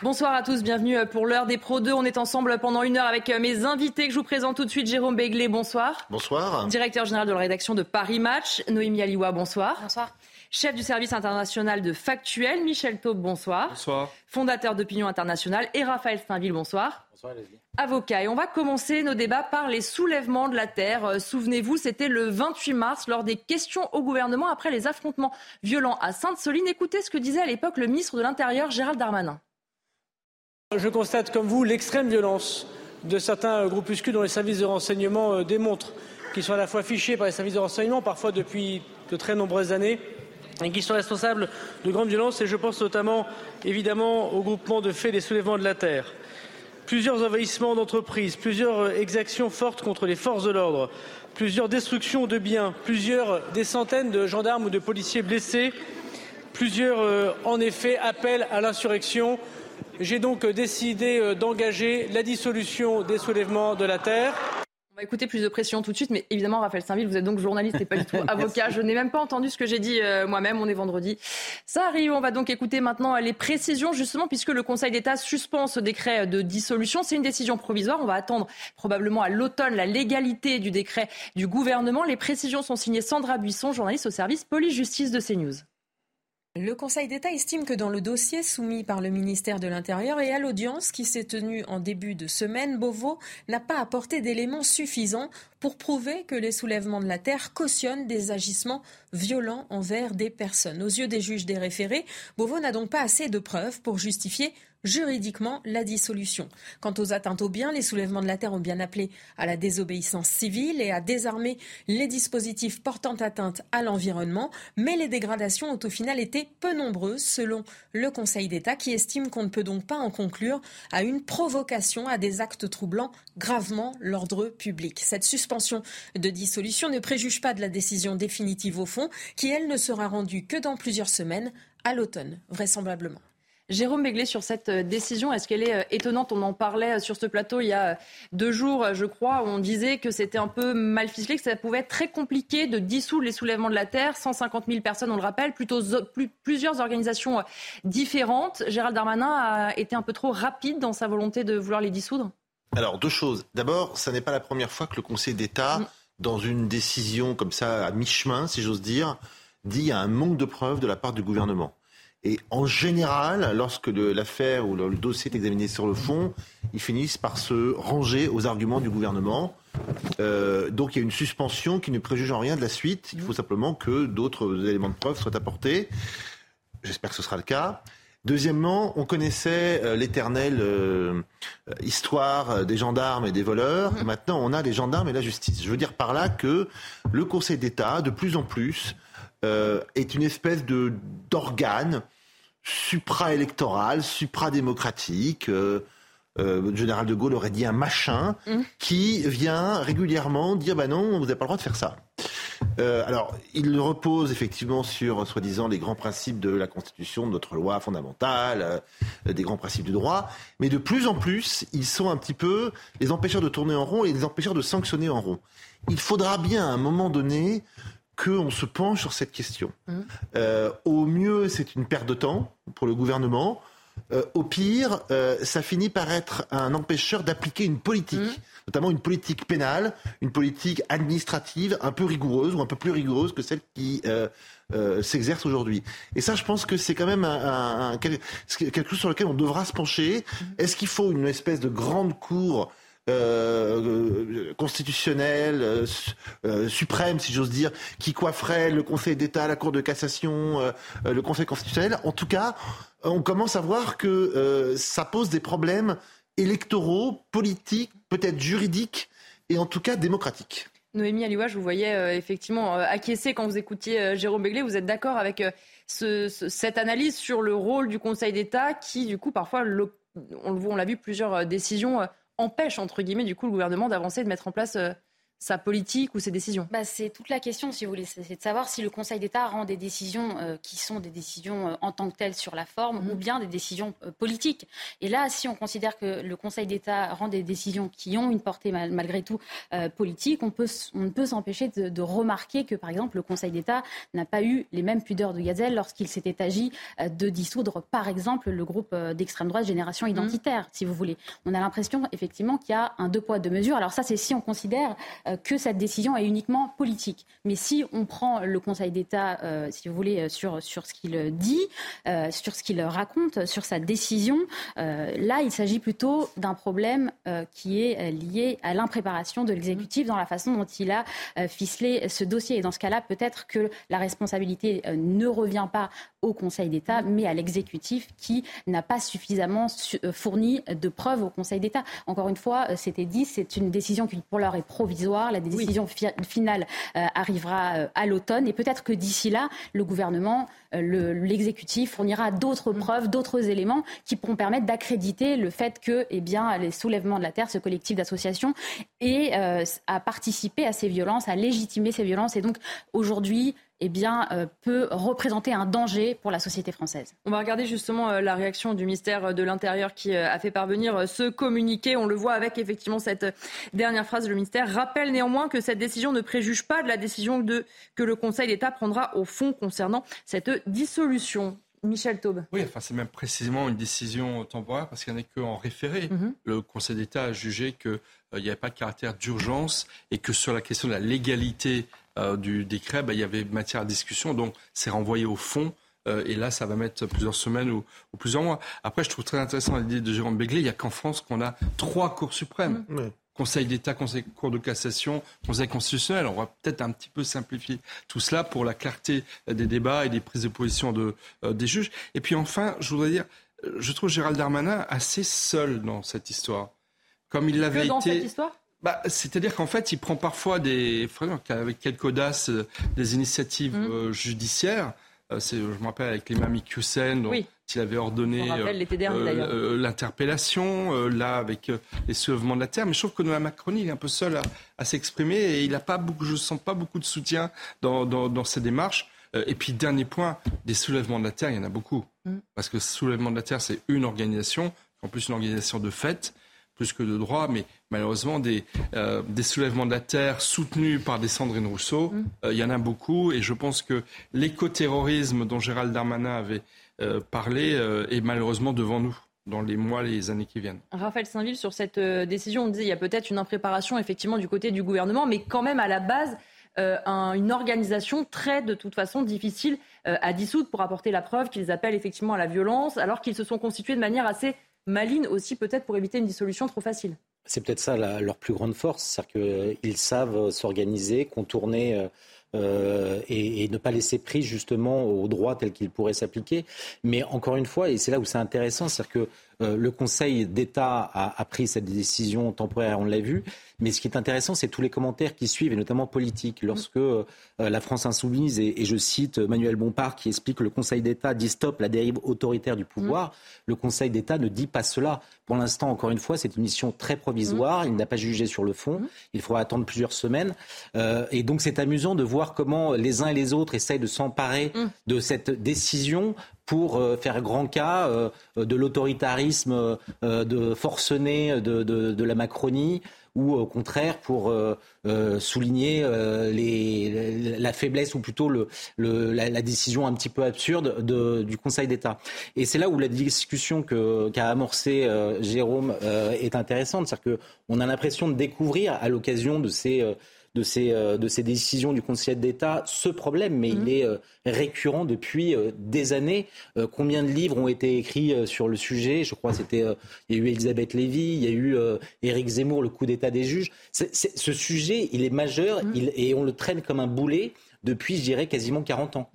Bonsoir à tous, bienvenue pour l'heure des Pro 2. On est ensemble pendant une heure avec mes invités que je vous présente tout de suite. Jérôme Béglé, bonsoir. Bonsoir. Directeur général de la rédaction de Paris Match. Noémie Aliwa, bonsoir. Bonsoir. Chef du service international de Factuel, Michel Taube, bonsoir. Bonsoir. Fondateur d'Opinion Internationale et Raphaël Steinville, bonsoir. Bonsoir Leslie. Avocat. Et on va commencer nos débats par les soulèvements de la terre. Euh, Souvenez-vous, c'était le 28 mars lors des questions au gouvernement après les affrontements violents à Sainte-Soline. Écoutez ce que disait à l'époque le ministre de l'Intérieur, Gérald Darmanin. Je constate comme vous l'extrême violence de certains groupuscules dont les services de renseignement euh, démontrent qu'ils sont à la fois fichés par les services de renseignement, parfois depuis de très nombreuses années, et qui sont responsables de grandes violences. Et je pense notamment, évidemment, au groupement de faits des soulèvements de la terre. Plusieurs envahissements d'entreprises, plusieurs euh, exactions fortes contre les forces de l'ordre, plusieurs destructions de biens, plusieurs des centaines de gendarmes ou de policiers blessés, plusieurs, euh, en effet, appels à l'insurrection. J'ai donc euh, décidé d'engager la dissolution des soulèvements de la terre. On va écouter plus de pression tout de suite, mais évidemment, Raphaël Saint-Ville, vous êtes donc journaliste et pas du tout avocat. Je n'ai même pas entendu ce que j'ai dit euh, moi-même. On est vendredi. Ça arrive. On va donc écouter maintenant les précisions, justement, puisque le Conseil d'État suspend ce décret de dissolution. C'est une décision provisoire. On va attendre probablement à l'automne la légalité du décret du gouvernement. Les précisions sont signées Sandra Buisson, journaliste au service police-justice de CNews. Le Conseil d'État estime que dans le dossier soumis par le ministère de l'Intérieur et à l'audience qui s'est tenue en début de semaine, Beauvau n'a pas apporté d'éléments suffisants pour prouver que les soulèvements de la terre cautionnent des agissements violents envers des personnes. Aux yeux des juges des référés, Beauvau n'a donc pas assez de preuves pour justifier juridiquement la dissolution. Quant aux atteintes aux biens, les soulèvements de la terre ont bien appelé à la désobéissance civile et à désarmer les dispositifs portant atteinte à l'environnement, mais les dégradations ont au final été peu nombreuses selon le Conseil d'État qui estime qu'on ne peut donc pas en conclure à une provocation à des actes troublant gravement l'ordre public. Cette suspension de dissolution ne préjuge pas de la décision définitive au fond qui, elle, ne sera rendue que dans plusieurs semaines, à l'automne, vraisemblablement. Jérôme Béglé, sur cette euh, décision, est-ce qu'elle est euh, étonnante? On en parlait euh, sur ce plateau il y a deux jours, je crois, où on disait que c'était un peu mal ficelé, que ça pouvait être très compliqué de dissoudre les soulèvements de la terre. 150 000 personnes, on le rappelle, plutôt plusieurs organisations différentes. Gérald Darmanin a été un peu trop rapide dans sa volonté de vouloir les dissoudre? Alors, deux choses. D'abord, ça n'est pas la première fois que le Conseil d'État, mm. dans une décision comme ça, à mi-chemin, si j'ose dire, dit qu'il y a un manque de preuves de la part du gouvernement. Et en général, lorsque l'affaire ou le, dossier est examiné sur le fond, ils finissent par se ranger aux arguments du gouvernement. Euh, donc il y a une suspension qui ne préjuge en rien de la suite. Il faut simplement que d'autres éléments de preuve soient apportés. J'espère que ce sera le cas. Deuxièmement, on connaissait euh, l'éternelle euh, histoire des gendarmes et des voleurs. Mmh. Maintenant, on a les gendarmes et la justice. Je veux dire par là que le Conseil d'État, de plus en plus, euh, est une espèce de d'organe supra-électoral, supra-démocratique. Euh, euh, le général de Gaulle aurait dit un machin mmh. qui vient régulièrement dire bah non, vous n'avez pas le droit de faire ça. alors, il repose effectivement sur, soi-disant, les grands principes de la Constitution, de notre loi fondamentale, des grands principes du droit, mais de plus en plus, ils sont un petit peu les empêcheurs de tourner en rond et les empêcheurs de sanctionner en rond. Il faudra bien, à un moment donné, qu'on se penche sur cette question. Mmh. Euh, au mieux, c'est une perte de temps pour le gouvernement. Euh, au pire, euh, ça finit par être un empêcheur d'appliquer une politique, mmh. notamment une politique pénale, une politique administrative un peu rigoureuse ou un peu plus rigoureuse que celle qui s'exerce aujourd'hui. Et ça, je pense que c'est quand même un, quelque chose sur lequel on devra se pencher. Mmh. Est-ce qu'il faut une espèce de grande cour euh, constitutionnel, euh, euh, suprême, si j'ose dire, qui coifferait le Conseil d'État, la Cour de cassation, le Conseil constitutionnel. En tout cas, on commence à voir que ça pose des problèmes électoraux, politiques, peut-être juridiques, et en tout cas démocratiques. Noémie Aliwa, je vous voyais effectivement acquiescer quand vous écoutiez Jérôme Béglé. Vous êtes d'accord avec cette analyse sur le rôle du Conseil d'État qui, du coup, parfois, on l'a vu, plusieurs décisions empêche, entre guillemets, du coup, le gouvernement d'avancer, de mettre en place euh, sa politique ou ses décisions? Bah, C'est toute la question, si vous voulez. C'est de savoir si le Conseil d'État rend des décisions euh, qui sont des décisions euh, en tant que telles sur la forme mmh. ou bien des décisions euh, politiques. Et là, si on considère que le Conseil d'État rend des décisions qui ont une portée malgré tout politique, on, peut, on ne peut s'empêcher de, de, remarquer que, par exemple, le Conseil d'État n'a pas eu les mêmes pudeurs de gazelle lorsqu'il s'était agi de dissoudre, par exemple, le groupe d'extrême droite Génération mmh. Identitaire, si vous voulez. On a l'impression, effectivement, qu'il y a un deux poids, deux mesures. Alors ça, c'est si on considère que cette décision est uniquement politique. Mais si on prend le Conseil d'État, euh, si vous voulez, euh, sur, sur ce qu'il dit, sur ce qu'il raconte, sur sa décision, là, il s'agit plutôt d'un problème qui est lié à l'impréparation de l'exécutif dans la façon dont il a ficelé ce dossier. Et dans ce cas-là, peut-être que la responsabilité ne revient pas au Conseil d'État, mais à l'exécutif qui n'a pas suffisamment fourni de preuves au Conseil d'État. Encore une fois, c'était dit, c'est une décision qui pour l'heure est provisoire la décision finale euh, arrivera euh, à l'automne. Et peut-être que d'ici là, le gouvernement, euh, l'exécutif fournira d'autres mm. preuves, d'autres éléments qui pourront permettre d'accréditer le fait que eh bien, les soulèvements de la terre, ce collectif d'associations, et à participer à ces violences, à légitimer ces violences. Et donc aujourd'hui, eh bien, euh, peut représenter un danger pour la société française. On va regarder justement euh, la réaction du ministère de l'Intérieur qui euh, a fait parvenir ce communiqué. On le voit avec effectivement cette dernière phrase. Le ministère rappelle néanmoins que cette décision ne préjuge pas de la décision de, que le Conseil d'État prendra au fond concernant cette dissolution. Michel Taube. Oui, enfin, c'est même précisément une décision temporaire parce qu'il n'y en a qu'en référé. Mhm. Le Conseil d'État a jugé qu'il n'y avait pas de caractère d'urgence et que sur la question de la légalité euh, du décret, bah, il y avait matière à discussion, donc c'est renvoyé au fond. Euh, et là, ça va mettre plusieurs semaines ou, plusieurs mois. Après, je trouve très intéressant l'idée de Jérôme Béglé. Il n'y a qu'en France qu'on a trois cours suprêmes. Mmh. Conseil d'État, Conseil Cour de cassation, Conseil constitutionnel. On va peut-être un petit peu simplifier tout cela pour la clarté des débats et des prises de position de, euh, des juges. Et puis enfin, je voudrais dire, je trouve Gérald Darmanin assez seul dans cette histoire. Comme il l'avait été. Dans cette histoire? Bah, C'est-à-dire qu'en fait, il prend parfois des, avec quelques audace, euh, des initiatives mmh. euh, judiciaires. Euh, je me rappelle avec l'imam Hussein, dont il avait ordonné l'interpellation, là avec les soulèvements de la terre. Mais je trouve que la Macronie, il est un peu seul à, s'exprimer et il a pas beaucoup, je ne sens pas beaucoup de soutien dans, dans, dans ces démarches. et puis, dernier point, des soulèvements de la terre, il y en a beaucoup. Mmh. Parce que soulèvement de la terre, c'est une organisation, en plus une organisation de fait plus que de droit, mais malheureusement des, euh, des soulèvements de la terre soutenus par des Sandrine Rousseau, mm. euh, il y en a beaucoup, et je pense que l'écoterrorisme dont Gérald Darmanin avait euh, parlé est malheureusement devant nous dans les mois, les années qui viennent. Raphaël Saint-Ville, sur cette décision, on disait il y a peut-être une impréparation effectivement du côté du gouvernement, mais quand même à la base, une organisation très, de toute façon, difficile à dissoudre pour apporter la preuve qu'ils appellent effectivement à la violence, alors qu'ils se sont constitués de manière assez maligne aussi, peut-être pour éviter une dissolution trop facile. C'est peut-être ça leur plus grande force, c'est-à-dire qu'ils savent s'organiser, contourner. Euh, euh, et, ne pas laisser prise justement au droit tel qu'il pourrait s'appliquer. Mais encore une fois, et c'est là où c'est intéressant, c'est-à-dire que euh, le Conseil d'État a, pris cette décision temporaire, on l'a vu. Mais ce qui est intéressant, c'est tous les commentaires qui suivent, et notamment politiques. Lorsque euh, la France insoumise, et, je cite Manuel Bompard qui explique que le Conseil d'État dit stop la dérive autoritaire du pouvoir, le Conseil d'État ne dit pas cela. Pour l'instant, encore une fois, c'est une mission très provisoire. Il n'a pas jugé sur le fond. Il faudra attendre plusieurs semaines. Euh, et donc, c'est amusant de voir comment les uns et les autres essayent de s'emparer de cette décision pour euh, faire grand cas euh, de l'autoritarisme euh, de forcené de, de, la Macronie ou au contraire pour souligner les, la faiblesse ou plutôt le, la, décision un petit peu absurde de, du Conseil d'État. Et c'est là où la discussion qu'a amorcé Jérôme est intéressante, c'est-à-dire qu'on a l'impression de découvrir à l'occasion de ces de ces, euh, de ces décisions du Conseil d'État ce problème, mais il mhm. est euh, récurrent depuis euh, des années. combien de livres ont été écrits sur le sujet? Je crois c'était il y a eu Elisabeth Lévy, il y a eu Éric Zemmour, le coup d'État des juges. ce sujet, il est majeur mhm. et on le traîne comme un boulet depuis, je dirais, quasiment 40 ans.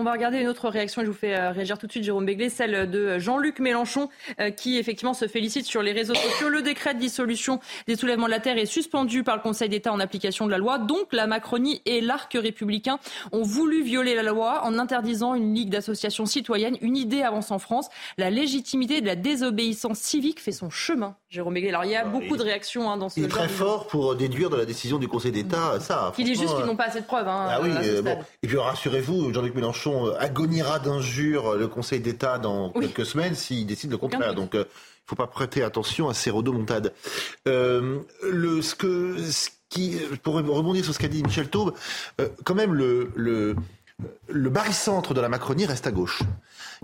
On va regarder une autre réaction et je vous fais euh, réagir tout de suite, Jérôme Béglé, celle de Jean-Luc Mélenchon, euh, qui effectivement se félicite sur les réseaux sociaux. Le décret de dissolution des soulèvements de la Terre est suspendu par le Conseil d'État en application de la loi. Donc la Macronie et l'arc républicain ont voulu violer la loi en interdisant une ligue d'associations citoyennes. Une idée avance en France. La légitimité de la désobéissance civique fait son chemin, Jérôme Béglé. Alors il y a ah, beaucoup de réactions hein, dans ce Il est très fort pour déduire de la décision du Conseil d'État ça. Il dit juste qu'ils n'ont pas assez de preuves. Hein, ah oui, bon. Et puis rassurez-vous, Jean-Luc Mélenchon euh, agonira d'injures euh, le Conseil d'État dans quelques semaines s'il décide le contraire. Donc, il euh, ne faut pas prêter attention à ces rodomontades. le, ce que, ce qui, pour rebondir sur ce qu'a dit Michel Taube, quand même, le, le, le barycentre de la Macronie reste à gauche.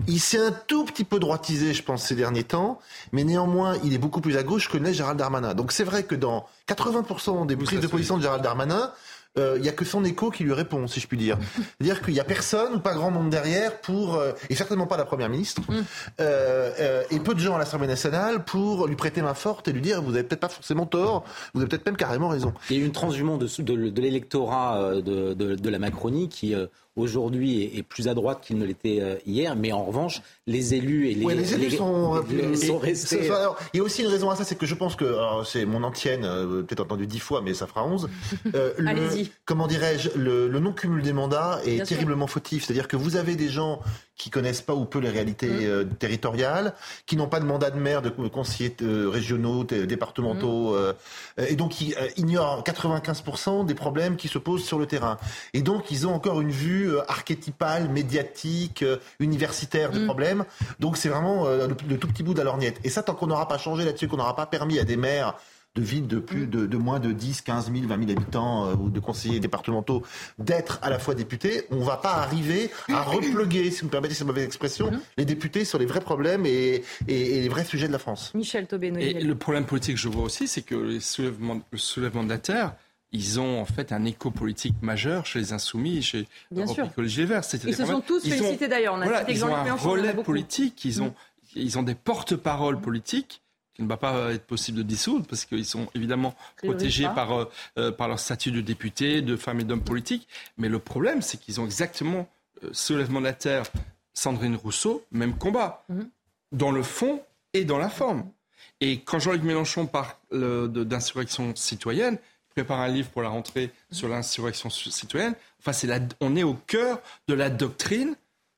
Il s'est un tout petit peu droitisé, je pense, ces derniers temps, mais néanmoins, il est beaucoup plus à gauche que l'est Gérald Darmanin. Donc c'est vrai que dans 80% des prises de position de Gérald Darmanin, euh, il n'y a que son écho qui lui répond, si je puis dire. C'est-à-dire qu'il n'y a personne ou pas grand monde derrière pour, euh, et certainement pas la Première ministre, mm. euh, et peu de gens à l'Assemblée nationale pour lui prêter main forte et lui dire vous n'avez peut-être pas forcément tort, vous avez peut-être même carrément raison. Il y a une transhumance de, de, de l'électorat de, de, la Macronie qui aujourd'hui est, plus à droite qu'il ne l'était euh, hier, mais en revanche, les élus et les, ouais, les élus sont, restés. il y a aussi une raison à ça, c'est que je pense que c'est mon antienne, euh, peut-être entendu dix fois, mais ça fera onze. Euh, Allez-y. Comment dirais-je, le, non cumul des mandats est terriblement fautif. C'est-à-dire que vous avez des gens qui connaissent pas ou peu les réalités mmh. territoriales, qui n'ont pas de mandat de maire, de conseillers régionaux, départementaux, mmh. et donc qui ignorent 95% des problèmes qui se posent sur le terrain. Et donc ils ont encore une vue euh, archétypale, médiatique, euh, universitaire de mm. problèmes. Donc c'est vraiment euh, le, tout petit bout de la lorgnette. Et ça, tant qu'on n'aura pas changé là-dessus, qu'on n'aura pas permis à des maires de villes de plus mm. de, moins de 10, 15 000, 20 000 habitants ou de conseillers départementaux d'être à la fois députés, on ne va pas arriver à repluguer, si vous me permettez cette mauvaise expression, mm-hmm. les députés sur les vrais problèmes et, les vrais sujets de la France. Michel Taubé. Et le problème politique que je vois aussi, c'est que le soulèvement de la Terre, ils ont en fait un écho politique majeur chez les Insoumis, chez sûr. Les Verts. Ils se sont tous félicités d'ailleurs. Voilà, ils ont un relais politique, ils ont, mm. ils ont des porte-paroles politiques qu'il ne va pas être possible de dissoudre parce qu'ils sont évidemment protégés par, euh, euh, par leur statut de député, de femmes et d'hommes politiques. Mais le problème, c'est qu'ils ont exactement, euh, soulèvement de la terre, Sandrine Rousseau, même combat, mm. dans le fond et dans la forme. Et quand Jean-Luc Mélenchon parle d'insurrection citoyenne, prépare un livre pour la rentrée sur l'insurrection citoyenne. Enfin, c'est on est au cœur de la doctrine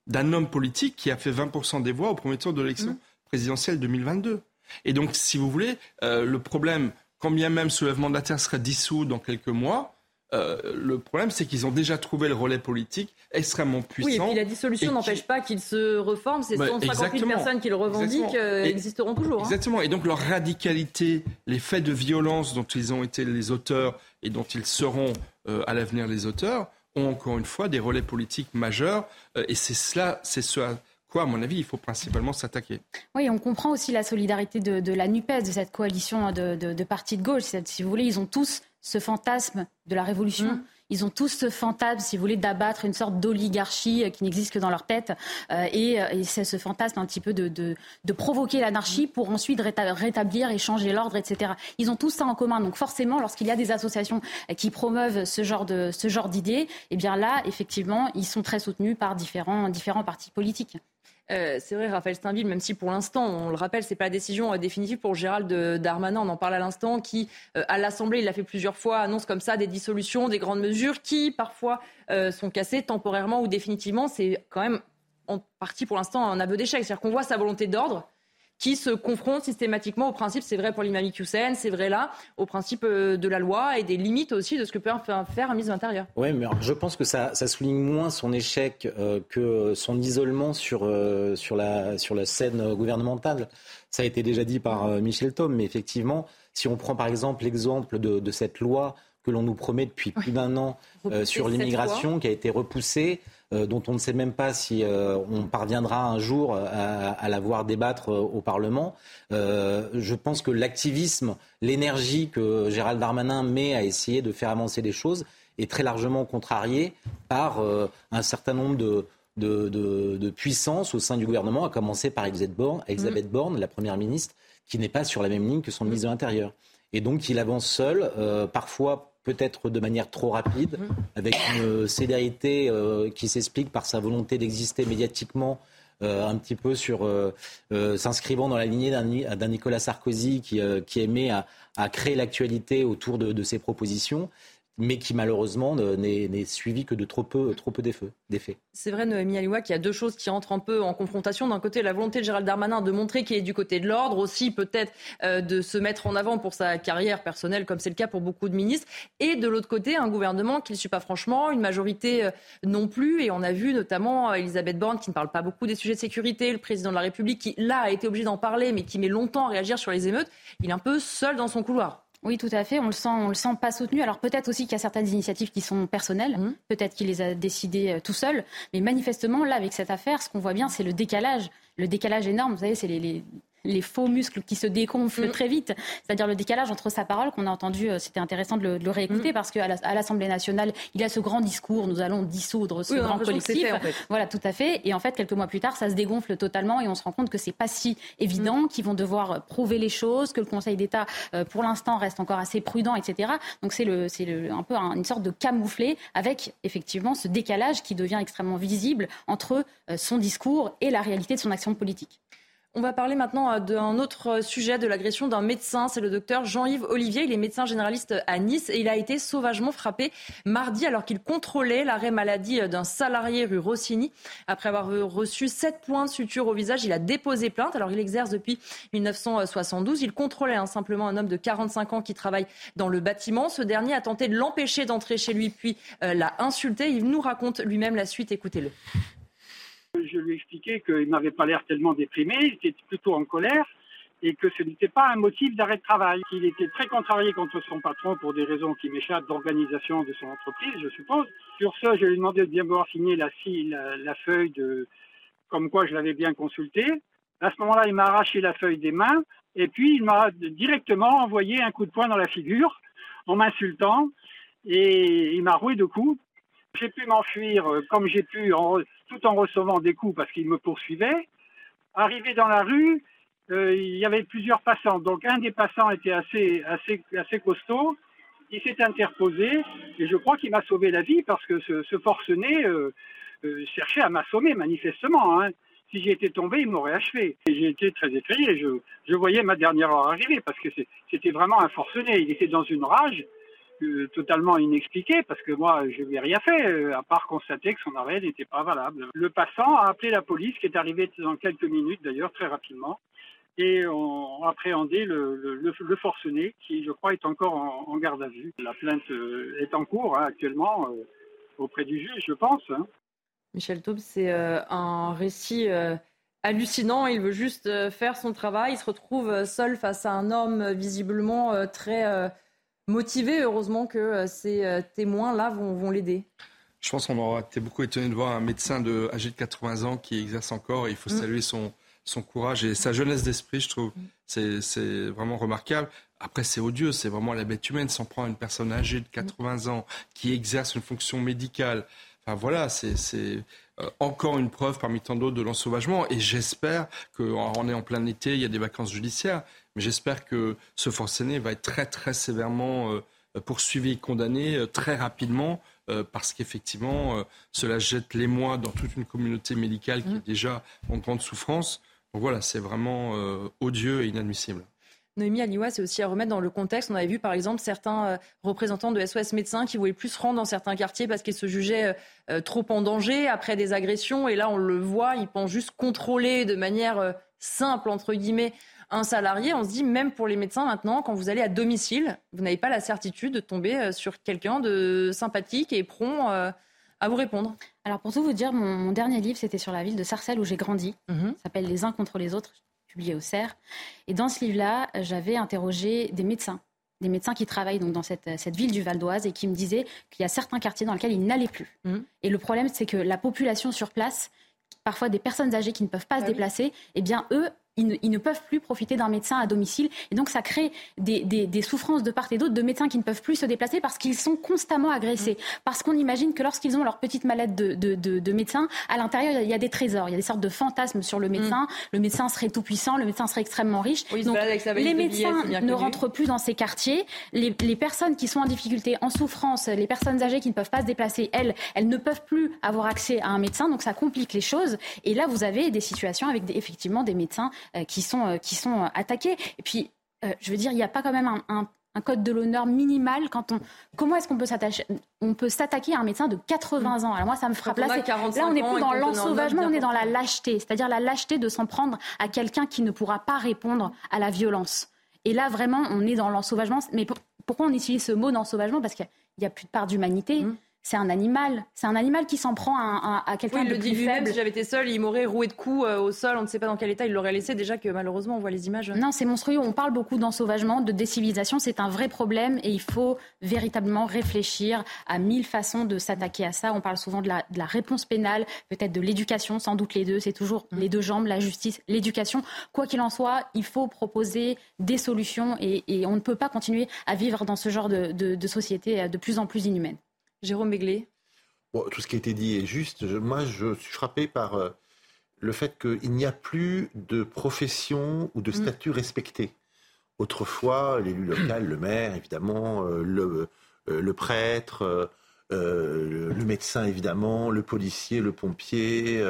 d'un homme politique qui a fait 20% des voix au premier tour de l'élection mmh. présidentielle 2022. Et donc, si vous voulez, euh, le problème, quand bien même soulèvement de la Terre serait dissous dans quelques mois, euh, le problème, c'est qu'ils ont déjà trouvé le relais politique extrêmement puissant. Oui, et puis la dissolution n'empêche pas qu'ils se reforment. Ces 150 000 personnes qui le revendiquent euh, existeront toujours. Hein. Exactement. Et donc leur radicalité, les faits de violence dont ils ont été les auteurs et dont ils seront euh, à l'avenir les auteurs, ont encore une fois des relais politiques majeurs. et c'est cela, c'est ce à quoi, à mon avis, il faut principalement s'attaquer. Oui, on comprend aussi la solidarité de, la NUPES, de cette coalition de, de partis de gauche. Si vous voulez, ils ont tous ce fantasme de la révolution. Mmh. Ils ont tous ce fantasme, si vous voulez, d'abattre une sorte d'oligarchie euh, qui n'existe que dans leur tête. Euh, euh, et, c'est ce fantasme un petit peu de, de, provoquer l'anarchie pour ensuite rétablir et changer l'ordre, etc. Ils ont tous ça en commun. Donc forcément, lorsqu'il y a des associations qui promeuvent ce genre de ce genre d'idées, eh bien là, effectivement, ils sont très soutenus par différents, différents partis politiques. Euh, c'est vrai, Raphaël Steinville, même si pour l'instant, on le rappelle, c'est pas la décision euh, définitive pour Gérald Darmanin, on en parle à l'instant, qui, euh, à l'Assemblée, il l'a fait plusieurs fois, annonce comme ça des dissolutions, des grandes mesures qui, parfois, sont cassées temporairement ou définitivement. C'est quand même en partie, pour l'instant, un aveu d'échec. C'est-à-dire qu'on voit sa volonté d'ordre, qui se confrontent systématiquement au principe, c'est vrai pour l'imam Hussein, c'est vrai là, au principe euh, de la loi et des limites aussi de ce que peut faire un ministre de l'Intérieur. Oui, mais je pense que ça, souligne moins son échec euh, que son isolement sur, euh, sur, la, sur la scène gouvernementale. Ça a été déjà dit par Michel Thom, mais effectivement, si on prend par exemple l'exemple de, de cette loi que l'on nous promet depuis plus d'un an sur l'immigration, qui a été repoussée, dont on ne sait même pas si euh, on parviendra un jour à, la voir débattre euh, au Parlement. je pense que l'activisme, l'énergie que Gérald Darmanin met à essayer de faire avancer les choses est très largement contrarié par un certain nombre de, de, puissances au sein du gouvernement, à commencer par Elisabeth Borne, Elisabeth Borne la Première ministre, qui n'est pas sur la même ligne que son ministre de l'Intérieur. Et donc il avance seul, parfois peut-être de manière trop rapide, mmh. avec une célérité qui s'explique par sa volonté d'exister médiatiquement un petit peu sur s'inscrivant dans la lignée d'un Nicolas Sarkozy qui, qui aimait à, créer l'actualité autour de, de, ses propositions mais qui malheureusement n'est suivi que de trop peu, trop peu d'effets. C'est vrai, Noémie Aliwa, qu'il y a deux choses qui entrent un peu en confrontation. D'un côté, la volonté de Gérald Darmanin de montrer qu'il est du côté de l'ordre, aussi peut-être euh, de se mettre en avant pour sa carrière personnelle, comme c'est le cas pour beaucoup de ministres. Et de l'autre côté, un gouvernement qui ne suit pas franchement, une majorité euh, non plus. Et on a vu notamment euh, Elisabeth Borne qui ne parle pas beaucoup des sujets de sécurité, le président de la République qui, là, a été obligé d'en parler, mais qui met longtemps à réagir sur les émeutes. Il est un peu seul dans son couloir. Oui, tout à fait. On le sent, on le sent pas soutenu. Alors peut-être aussi qu'il y a certaines initiatives qui sont personnelles. Mmh. Peut-être qu'il les a décidées euh, tout seul. Mais manifestement, là, avec cette affaire, ce qu'on voit bien, c'est le décalage. Le décalage énorme. Vous savez, c'est les, les faux muscles qui se déconflent mm. très vite. C'est-à-dire le décalage entre sa parole qu'on a entendu, euh, c'était intéressant de le, réécouter mm. parce qu'à l'Assemblée nationale, il a ce grand discours, nous allons dissoudre ce grand collectif. Voilà, tout à fait. Et en fait, quelques mois plus tard, ça se dégonfle totalement et on se rend compte que c'est pas si évident, mm. qu'ils vont devoir prouver les choses, que le Conseil d'État, euh, pour l'instant, reste encore assez prudent, etc. Donc c'est le, c'est un peu une sorte de camouflet avec effectivement ce décalage qui devient extrêmement visible entre euh, son discours et la réalité de son action politique. On va parler maintenant euh, d'un autre sujet, de l'agression d'un médecin. C'est le docteur Jean-Yves Olivier. Il est médecin généraliste à Nice et il a été sauvagement frappé mardi alors qu'il contrôlait l'arrêt maladie d'un salarié rue Rossini. Après avoir reçu sept points de suture au visage, il a déposé plainte. Alors il exerce depuis 1972. Il contrôlait hein, simplement un homme de 45 ans qui travaille dans le bâtiment. Ce dernier a tenté de l'empêcher d'entrer chez lui puis euh, l'a insulté. Il nous raconte lui-même la suite. Écoutez-le. Je lui ai expliqué qu'il n'avait pas l'air tellement déprimé, il était plutôt en colère et que ce n'était pas un motif d'arrêt de travail. Il était très contrarié contre son patron pour des raisons qui m'échappent d'organisation de son entreprise, je suppose. Sur ce, je lui ai demandé de bien voir signer la, la, feuille de comme quoi je l'avais bien consulté. À ce moment-là, il m'a arraché la feuille des mains et puis il m'a directement envoyé un coup de poing dans la figure en m'insultant et il m'a roué de coups. J'ai pu m'enfuir euh, comme j'ai pu tout en recevant des coups parce qu'il me poursuivait. Arrivé dans la rue, euh, il y avait plusieurs passants. Donc un des passants était assez, assez, costaud. Il s'est interposé et je crois qu'il m'a sauvé la vie parce que ce, ce forcené euh, cherchait à m'assommer manifestement. Hein. Si j'étais tombé, il m'aurait achevé. J'ai été très effrayé. Je, je voyais ma dernière heure arriver parce que c'était vraiment un forcené. Il était dans une rage totalement inexpliqué parce que moi je lui ai rien fait euh, à part constater que son arrêt n'était pas valable. Le passant a appelé la police qui est arrivée dans quelques minutes d'ailleurs très rapidement et ont appréhendé le, le, forcené qui je crois est encore en, garde à vue. La plainte euh, est en cours hein, actuellement euh, auprès du juge je pense. Hein. Michel Taube c'est un récit hallucinant. Il veut juste faire son travail. Il se retrouve seul face à un homme visiblement très motivé. Heureusement que euh, ces euh, témoins-là vont, l'aider. Je pense qu'on aura été beaucoup étonné de voir un médecin de, âgé de 80 ans qui exerce encore. il faut mm. saluer son, son courage et sa jeunesse d'esprit, je trouve. Mm. C'est vraiment remarquable. Après, c'est odieux, c'est vraiment la bête humaine. S'en prend une personne âgée de 80 ans qui exerce une fonction médicale. Enfin voilà, c'est euh, encore une preuve parmi tant d'autres de l'ensauvagement. Et j'espère qu'on est en plein été, il y a des vacances judiciaires. Mais j'espère que ce forcené va être très très sévèrement euh, poursuivi et condamné euh, très rapidement euh, parce qu'effectivement, cela jette l'émoi dans toute une communauté médicale qui est mm. déjà en grande souffrance. Donc voilà, c'est vraiment odieux et inadmissible. Noémie Aliwa, c'est aussi à remettre dans le contexte. On avait vu par exemple certains représentants de SOS médecins qui voulaient plus se rendre dans certains quartiers parce qu'ils se jugeaient trop en danger après des agressions. Et là, on le voit, ils pensent juste contrôler de manière simple, entre guillemets, un salarié, on se dit même pour les médecins maintenant, quand vous allez à domicile, vous n'avez pas la certitude de tomber euh, sur quelqu'un de sympathique et prompt euh, à vous répondre. Alors pour tout vous dire, mon, dernier livre, c'était sur la ville de Sarcelles où j'ai grandi. Mhm. Ça s'appelle Les uns contre les autres, publié au CERF. Et dans ce livre-là, j'avais interrogé des médecins des médecins qui travaillent donc dans cette, ville du Val d'Oise et qui me disaient qu'il y a certains quartiers dans lesquels ils n'allaient plus. Mhm. Et le problème, c'est que la population sur place, parfois des personnes âgées qui ne peuvent pas se ah déplacer, eh bien, eux ils ne, peuvent plus profiter d'un médecin à domicile. Et donc, ça crée des, souffrances de part et d'autre de médecins qui ne peuvent plus se déplacer parce qu'ils sont constamment agressés. Mmh. Parce qu'on imagine que lorsqu'ils ont leur petite mallette de, de, médecin, à l'intérieur, il y a des trésors, il y a des sortes de fantasmes sur le médecin. Mmh. Le médecin serait tout puissant, le médecin serait extrêmement riche. donc, les médecins ne rentrent plus dans ces quartiers. Les, les, personnes qui sont en difficulté, en souffrance, les personnes âgées qui ne peuvent pas se déplacer, elles, elles ne peuvent plus avoir accès à un médecin. Donc, ça complique les choses. Et là, vous avez des situations avec effectivement des médecins qui sont, euh, qui sont attaqués. Et puis, euh, je veux dire, il n'y a pas quand même un, code de l'honneur minimal quand on comment est-ce qu'on peut s'attacher on peut s'attaquer à un médecin de 80 ans? Alors moi ça me frappe. Là, là on n'est plus dans l'ensauvagement on est dans la lâcheté. C'est-à-dire la lâcheté de s'en prendre à quelqu'un qui ne pourra pas répondre à la violence. Et là vraiment on est dans l'ensauvagement. Mais pourquoi on utilise ce mot d'ensauvagement? Parce qu'il n'y a, plus de part d'humanité. Mmh c'est un animal. C'est un animal qui s'en prend à, à, quelqu'un de le plus faible. Si j'avais été seul, il m'aurait roué de coups euh, au sol. On ne sait pas dans quel état il l'aurait laissé. Déjà que malheureusement, on voit les images. Non, c'est monstrueux. On parle beaucoup d'ensauvagement, de décivilisation. C'est un vrai problème et il faut véritablement réfléchir à mille façons de s'attaquer à ça. On parle souvent de la, de la réponse pénale, peut-être de l'éducation, sans doute les deux. C'est toujours mm. les deux jambes, la justice, l'éducation. Quoi qu'il en soit, il faut proposer des solutions et, et, on ne peut pas continuer à vivre dans ce genre de, de, de société euh, de plus en plus inhumaine. Jérôme Begley. tout ce qui a été dit est juste. moi, je suis frappé par euh, le fait qu'il n'y a plus de profession ou de mm. statut respecté. Autrefois, l'élu local, le maire, évidemment, euh, le, euh, le, prêtre, le, médecin, évidemment, le policier, le pompier,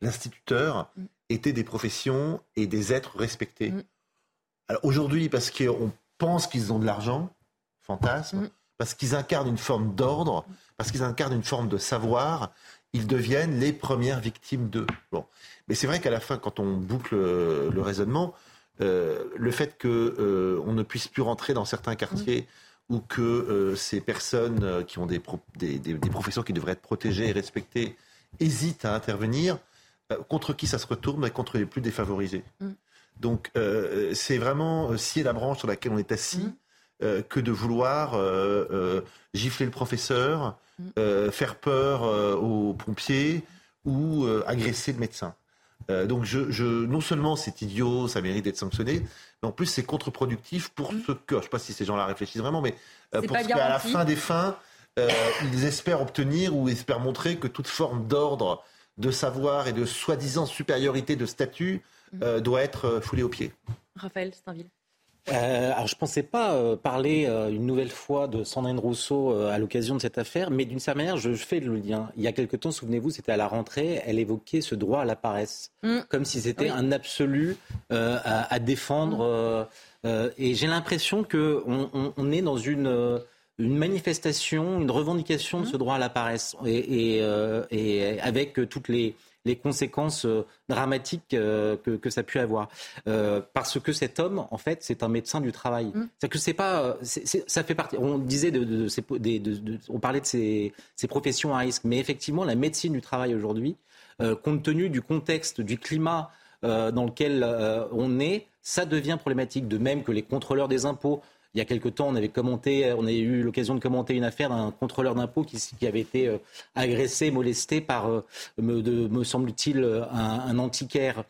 l'instituteur mm. étaient des professions et des êtres respectés. Mm. Alors aujourd'hui, parce qu'on pense qu'ils ont de l'argent, fantasme, parce qu'ils incarnent une forme d'ordre, parce qu'ils incarnent une forme de savoir, ils deviennent les premières victimes d'eux. Bon. Mais c'est vrai qu'à la fin, quand on boucle le raisonnement, euh, le fait qu'on euh, on ne puisse plus rentrer dans certains quartiers ou que euh, ces personnes qui ont des, des, professions qui devraient être protégées et respectées hésitent à intervenir, contre qui ça se retourne Contre les plus défavorisés. Mm. Donc c'est vraiment scier la branche sur laquelle on est assis. Mm. Euh, que de vouloir euh, euh, gifler le professeur, mm. faire peur aux pompiers ou agresser le médecin. donc je, non seulement c'est idiot, ça mérite d'être sanctionné, mais en plus c'est contre-productif pour mm. ce que, je ne sais pas si ces gens-là réfléchissent vraiment, mais pour ce qu'à la fin des fins, ils espèrent obtenir ou espèrent montrer que toute forme d'ordre, de savoir et de soi-disant supériorité de statut mm. doit être foulée aux pieds. Raphaël Steinville. Euh, alors je pensais pas euh, parler euh, une nouvelle fois de Sandrine Rousseau à l'occasion de cette affaire, mais d'une certaine manière, je, fais le lien. Il y a quelque temps, souvenez-vous, c'était à la rentrée, elle évoquait ce droit à la paresse, mm. comme si c'était un absolu à, à, défendre. Et j'ai l'impression que on, on, est dans une une manifestation, une revendication de ce mm. droit à la paresse, et, et, et avec toutes les les conséquences euh, dramatiques euh, que, que, ça a pu avoir. Euh, parce que cet homme, en fait, c'est un médecin du travail. Mm. C'est que c'est pas, ça fait partie. On disait de, de, de, on parlait de ces, ces, professions à risque, mais effectivement, la médecine du travail aujourd'hui, compte tenu du contexte, du climat dans lequel on est, ça devient problématique. De même que les contrôleurs des impôts il y a quelque temps, on avait commenté, on a eu l'occasion de commenter une affaire d'un contrôleur d'impôts qui, avait été euh, agressé, molesté par, euh, me, semble-t-il, un, antiquaire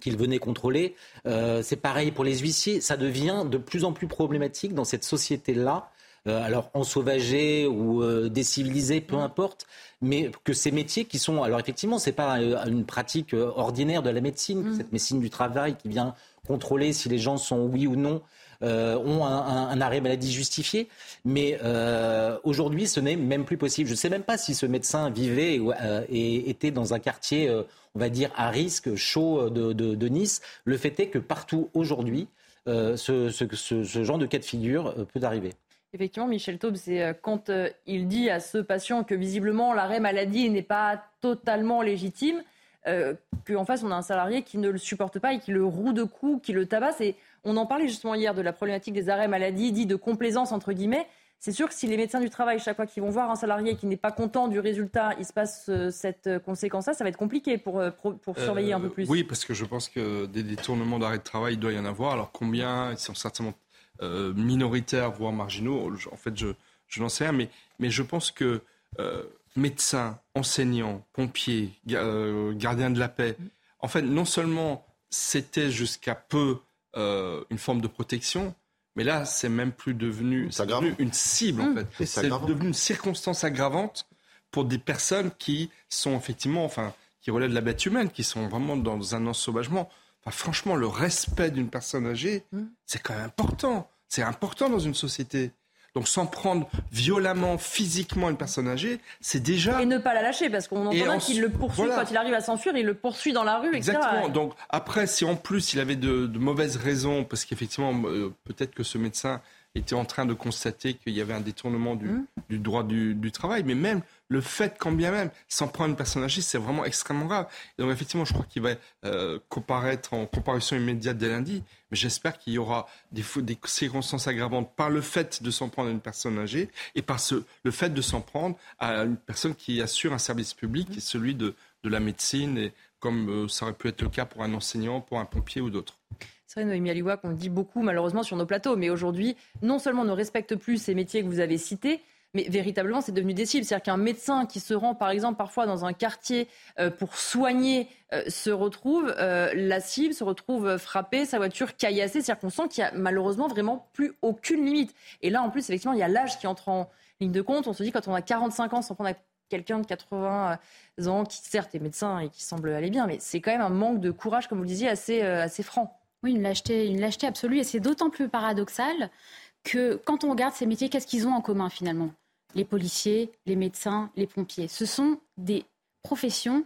qu'il venait contrôler. Euh, c'est pareil pour les huissiers. Ça devient de plus en plus problématique dans cette société-là. alors ensauvagée ou décivilisée, peu importe, mais que ces métiers qui sont, alors effectivement, c'est pas une pratique ordinaire de la médecine, mmh. cette médecine du travail qui vient contrôler si les gens sont oui ou non euh, ont un, arrêt maladie justifié. Mais euh, aujourd'hui, ce n'est même plus possible. Je ne sais même pas si ce médecin vivait euh, et était dans un quartier, on va dire, à risque, chaud de, Nice. Le fait est que partout aujourd'hui, ce, genre de cas de figure peut arriver. Effectivement, Michel Taube, c'est quand il dit à ce patient que visiblement l'arrêt maladie n'est pas totalement légitime, qu'en face on a un salarié qui ne le supporte pas et qui le roue de coups, qui le tabasse. Et on en parlait justement hier de la problématique des arrêts maladie, dit de complaisance entre guillemets. C'est sûr que si les médecins du travail, chaque fois qu'ils vont voir un salarié qui n'est pas content du résultat, il se passe euh, cette euh, conséquence-là, ça va être compliqué pour, euh, pour, surveiller un peu plus. Oui, parce que je pense que des détournements d'arrêt de travail, il doit y en avoir. Alors combien? Ils sont certainement minoritaires, voire marginaux. En fait, je, je n'en sais rien. Mais, mais je pense que médecins, enseignants, pompiers, gardiens de la paix, mm. en fait, non seulement c'était jusqu'à peu une forme de protection. Mais là, c'est même plus devenu, une cible, en mmh. fait. C'est devenu une circonstance aggravante pour des personnes qui sont effectivement, enfin, qui relèvent de la bête humaine, qui sont vraiment dans un ensauvagement. Enfin, franchement, le respect d'une personne âgée, mmh. c'est quand même important. C'est important dans une société. Donc s'en prendre violemment, physiquement une personne âgée, c'est déjà... Et ne pas la lâcher, parce qu'on entend qu'il le poursuit quand il arrive à s'enfuir, il le poursuit dans la rue, etc. Exactement. Donc après, si en plus il avait de, mauvaises raisons, parce qu'effectivement, euh, peut-être que ce médecin était en train de constater qu'il y avait un détournement du, mmh. droit du, travail, mais même le fait, quand bien même, s'en prendre une personne âgée, c'est vraiment extrêmement grave. donc effectivement, je crois qu'il va euh, comparaître en comparution immédiate dès lundi, mais j'espère qu'il y aura des, des, circonstances aggravantes par le fait de s'en prendre à une personne âgée et par ce, le fait de s'en prendre à une personne qui assure un service public, qui est celui de, de la médecine, et comme euh, ça aurait pu être le cas pour un enseignant, pour un pompier ou d'autres. C'est vrai, Noémie Aliwa, qu'on dit beaucoup malheureusement sur nos plateaux, mais aujourd'hui, non seulement on ne respecte plus ces métiers que vous avez cités, mais véritablement, c'est devenu des cibles. C'est-à-dire qu'un médecin qui se rend, par exemple, parfois dans un quartier euh, pour soigner, euh, se retrouve, euh, la cible se retrouve frappée, sa voiture caillassée. C'est-à-dire qu'on sent qu'il n'y a malheureusement vraiment plus aucune limite. Et là, en plus, effectivement, il y a l'âge qui entre en ligne de compte. On se dit, quand on a 45 ans, sans prendre à quelqu'un de 80 ans qui, certes, est médecin et qui semble aller bien, mais c'est quand même un manque de courage, comme vous le disiez, assez, assez franc. Oui, une lâcheté, une lâcheté absolue. Et c'est d'autant plus paradoxal que quand on regarde ces métiers, qu'est-ce qu'ils ont en commun finalement? Les policiers, les médecins, les pompiers. Ce sont des professions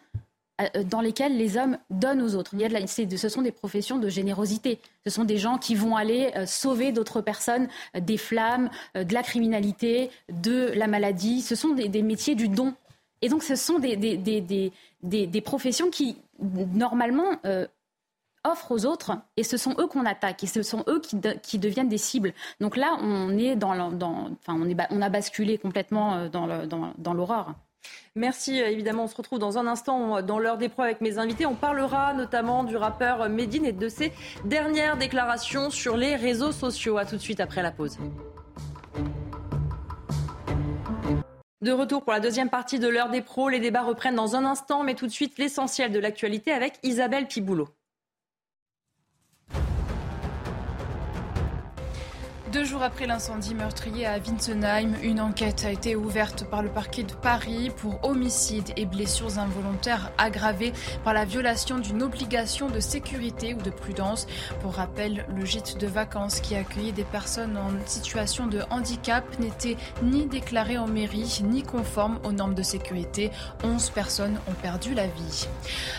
euh, dans lesquelles les hommes donnent aux autres. Il y a de la, ce sont des professions de générosité. Ce sont des gens qui vont aller euh, sauver d'autres personnes euh, des flammes, de la criminalité, de la maladie. Ce sont des, métiers du don. Et donc ce sont des, des professions qui, normalement, offrent aux autres et ce sont eux qu'on attaque et ce sont eux qui, deviennent des cibles. Donc là, on est dans, dans enfin, on, a basculé complètement euh, dans l'horreur. Merci, euh, évidemment, on se retrouve dans un instant dans l'heure des pros avec mes invités. On parlera notamment du rappeur Medine et de ses dernières déclarations sur les réseaux sociaux. A tout de suite après la pause. De retour pour la deuxième partie de l'heure des pros. Les débats reprennent dans un instant, mais tout de suite l'essentiel de l'actualité avec Isabelle Piboulot. Deux jours après l'incendie meurtrier à Winsenheim, une enquête a été ouverte par le parquet de Paris pour homicide et blessures involontaires aggravées par la violation d'une obligation de sécurité ou de prudence. Pour rappel, le gîte de vacances qui accueillait des personnes en situation de handicap n'était ni déclaré en mairie ni conforme aux normes de sécurité. Onze personnes ont perdu la vie.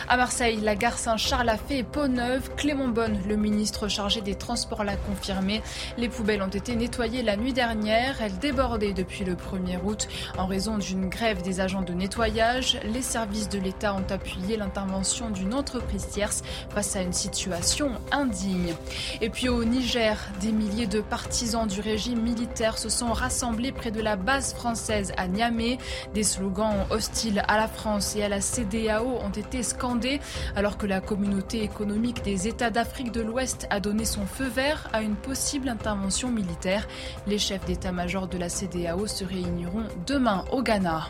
À Marseille, la gare Saint-Charles a fait peau neuve. Clément Bonne, le ministre chargé des Transports, l'a confirmé. Les poubelles ont été nettoyées la nuit dernière. Elles débordaient depuis le 1er août en raison d'une grève des agents de nettoyage. Les services de l'État ont appuyé l'intervention d'une entreprise tierce face à une situation indigne. Et puis au Niger, des milliers de partisans du régime militaire se sont rassemblés près de la base française à Niamey. Des slogans hostiles à la France et à la CDAO ont été scandés alors que la communauté économique des États d'Afrique de l'Ouest a donné son feu vert à une possible intervention militaire. Les chefs d'état-major de la CDAO se réuniront demain au Ghana.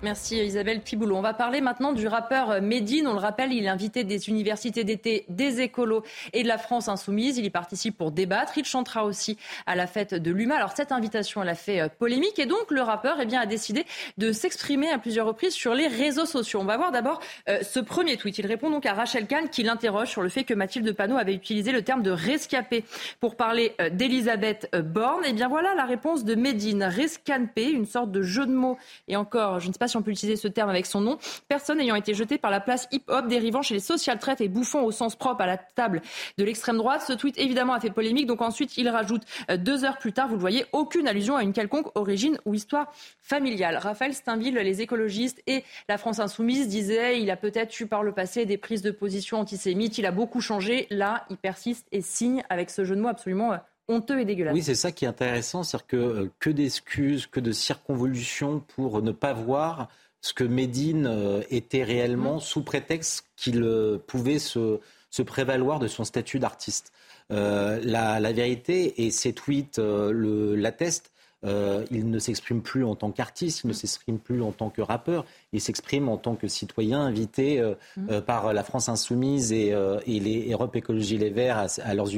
Merci Isabelle Piboulot. On va parler maintenant du rappeur Medine. On le rappelle, il est invité des universités d'été, des écolos et de la France insoumise. Il y participe pour débattre. Il chantera aussi à la fête de l'UMA. Alors cette invitation, elle a fait euh, polémique et donc le rappeur eh bien, a décidé de s'exprimer à plusieurs reprises sur les réseaux sociaux. On va voir d'abord euh, ce premier tweet. Il répond donc à Rachel Kahn qui l'interroge sur le fait que Mathilde Panot avait utilisé le terme de rescapé pour parler euh, d'Elisabeth Borne. Et eh bien voilà la réponse de Medine. Rescapé, une sorte de jeu de mots. Et encore, je ne sais pas si on peut utiliser ce terme avec son nom, personne ayant été jeté par la place hip-hop dérivant chez les social traites et bouffons au sens propre à la table de l'extrême droite. Ce tweet évidemment a fait polémique, donc ensuite il rajoute euh, deux heures plus tard, vous le voyez, aucune allusion à une quelconque origine ou histoire familiale. Raphaël Steinville, les écologistes et la France insoumise disaient il a peut-être eu par le passé des prises de position antisémites, il a beaucoup changé, là il persiste et signe avec ce jeu de mots absolument euh, honteux et dégueulasse. Oui, c'est ça qui est intéressant, c'est-à-dire que, euh, que d'excuses, que de circonvolutions pour ne pas voir ce que Médine euh, était réellement mmh. sous prétexte qu'il euh, pouvait se, se, prévaloir de son statut d'artiste. la, la, vérité, et ces tweets l'attestent, euh, il ne s'exprime plus en tant qu'artiste, il ne s'exprime plus en tant que rappeur, il s'exprime en tant que citoyen invité euh, mmh. euh, par la France Insoumise et, les Europe Écologie Les Verts à, leurs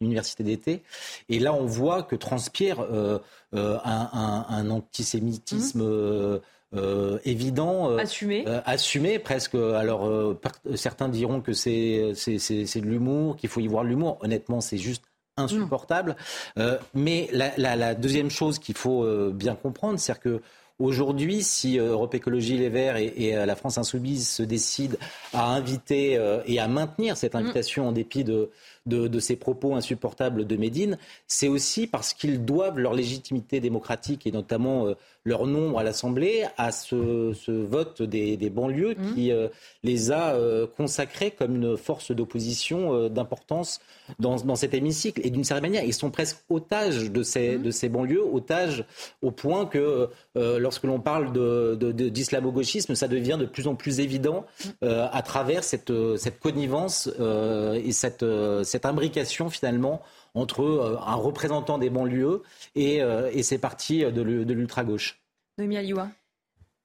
universités d'été. Et là, on voit que transpire un, antisémitisme. Mmh. évident, assumé, assumé presque. Alors certains diront que c'est c'est de l'humour, qu'il faut y voir l'humour. Honnêtement, c'est juste insupportable. Euh, mais la, deuxième chose qu'il faut euh, bien comprendre, c'est que Aujourd'hui, si euh, Europe Écologie Les Verts et, la France Insoumise se décident à inviter et à maintenir cette mm. invitation en dépit de, de, ces propos insupportables de Médine, c'est aussi parce qu'ils doivent leur légitimité démocratique et notamment leur nombre à l'Assemblée à ce, vote des, banlieues mmh. qui euh, les a euh, consacrés comme une force d'opposition euh, d'importance dans, cet hémicycle. Et d'une certaine manière, ils sont presque otages de ces, mmh. de ces banlieues, otages au point que lorsque l'on parle d'islamo-gauchisme, ça devient de plus en plus évident mmh. à travers cette, cette connivence et cette, cette imbrication finalement entre euh, un représentant des banlieues et, euh, et ces partis de l'ultra-gauche. Noémie Aliwa.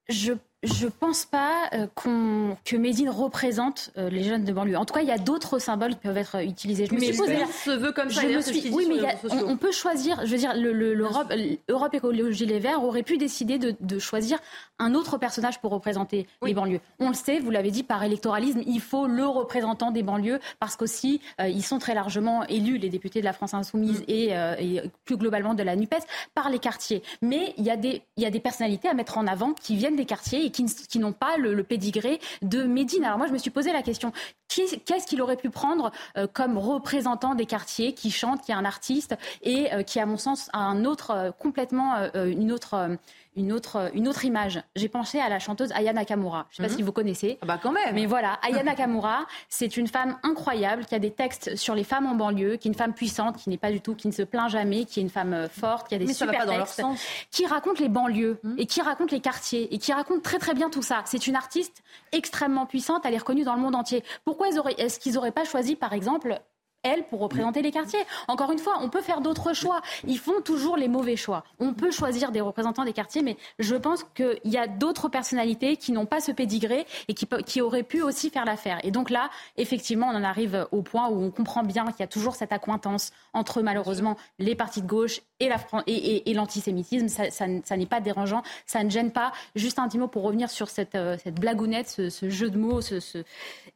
Je je pense pas euh, que Médine représente euh, les jeunes de banlieue. En tout cas, il y a d'autres symboles qui peuvent être utilisés. Je me suis posé, se veut comme ça. Je me suis, oui, mais on, peut choisir. Je veux dire, l'Europe, Europe Écologie Les Verts aurait pu décider de, choisir un autre personnage pour représenter les banlieues. On le sait, vous l'avez dit, par électoralisme, il faut le représentant des banlieues parce qu'aussi euh, ils sont très largement élus, les députés de la France insoumise mm. et, plus globalement de la Nupes, par les quartiers. Mais il y a des, il y a des personnalités à mettre en avant qui viennent des quartiers qui, n'ont pas le, pédigré de Médine. Alors moi, je me suis posé la question, qu'est-ce qu'il aurait pu prendre euh, comme représentant des quartiers qui chante, qui est un artiste et euh, qui, à mon sens, a un autre, euh, complètement une autre une autre, une autre image. J'ai pensé à la chanteuse Aya Nakamura. Je ne sais pas mhm. si vous connaissez. Ah bah quand même. Mais voilà, Aya Nakamura, c'est une femme incroyable qui a des textes sur les femmes en banlieue, qui est une femme puissante, qui n'est pas du tout, qui ne se plaint jamais, qui est une femme euh, forte, qui a des Mais super textes, qui raconte les banlieues mhm. et qui raconte les quartiers et qui raconte très très bien tout ça. C'est une artiste extrêmement puissante, elle est reconnue dans le monde entier. Pourquoi est-ce qu'ils n'auraient pas choisi, par exemple, elle, pour représenter les quartiers. Encore une fois, on peut faire d'autres choix. Ils font toujours les mauvais choix. On peut choisir des représentants des quartiers, mais je pense qu'il y a d'autres personnalités qui n'ont pas ce pédigré et qui, qui auraient pu aussi faire l'affaire. Et donc là, effectivement, on en arrive au point où on comprend bien qu'il y a toujours cette accointance entre, malheureusement, les partis de gauche et, la, et, l'antisémitisme. Ça, n'est pas dérangeant, ça ne gêne pas. Juste un petit mot pour revenir sur cette, euh, cette blagounette, ce, jeu de mots. Ce,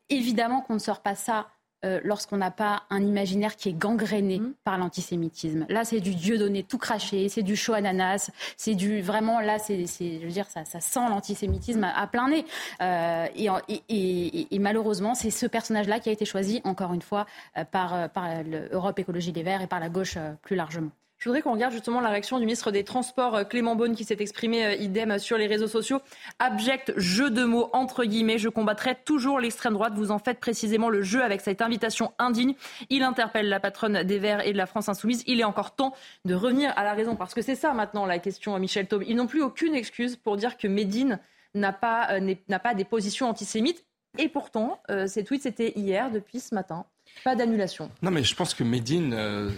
Évidemment qu'on ne sort pas ça euh, lorsqu'on n'a pas un imaginaire qui est gangréné mmh. par l'antisémitisme. Là, c'est du Dieu donné tout craché, c'est du chaud ananas, c'est du vraiment là, c'est, je veux dire, ça, ça sent l'antisémitisme à, plein nez. Euh, et, malheureusement, c'est ce personnage-là qui a été choisi encore une fois euh, par, par l'Europe Écologie des Verts et par la gauche plus largement. Je voudrais qu'on regarde justement la réaction du ministre des Transports, euh, Clément Beaune, qui s'est exprimé euh, idem sur les réseaux sociaux. Abject jeu de mots, entre guillemets. Je combattrai toujours l'extrême droite. Vous en faites précisément le jeu avec cette invitation indigne. Il interpelle la patronne des Verts et de la France Insoumise. Il est encore temps de revenir à la raison. Parce que c'est ça maintenant la question, Michel Taube. Ils n'ont plus aucune excuse pour dire que Médine n'a pas, euh, n'a pas des positions antisémites. Et pourtant, ces tweets, c'était hier, depuis ce matin. Pas d'annulation. Non, mais je pense que Médine euh,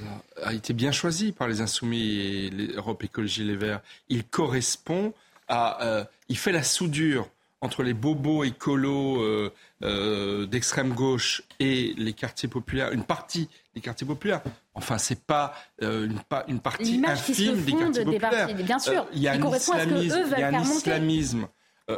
a été bien choisi par les Insoumis et l'Europe Écologie Les Verts. Il correspond à. Euh, il fait la soudure entre les bobos écolos euh, d'extrême gauche et les quartiers populaires, une partie des quartiers populaires. Enfin, c'est pas une, une, partie infime des quartiers populaires. bien sûr, il y a un islamisme, il y a un islamisme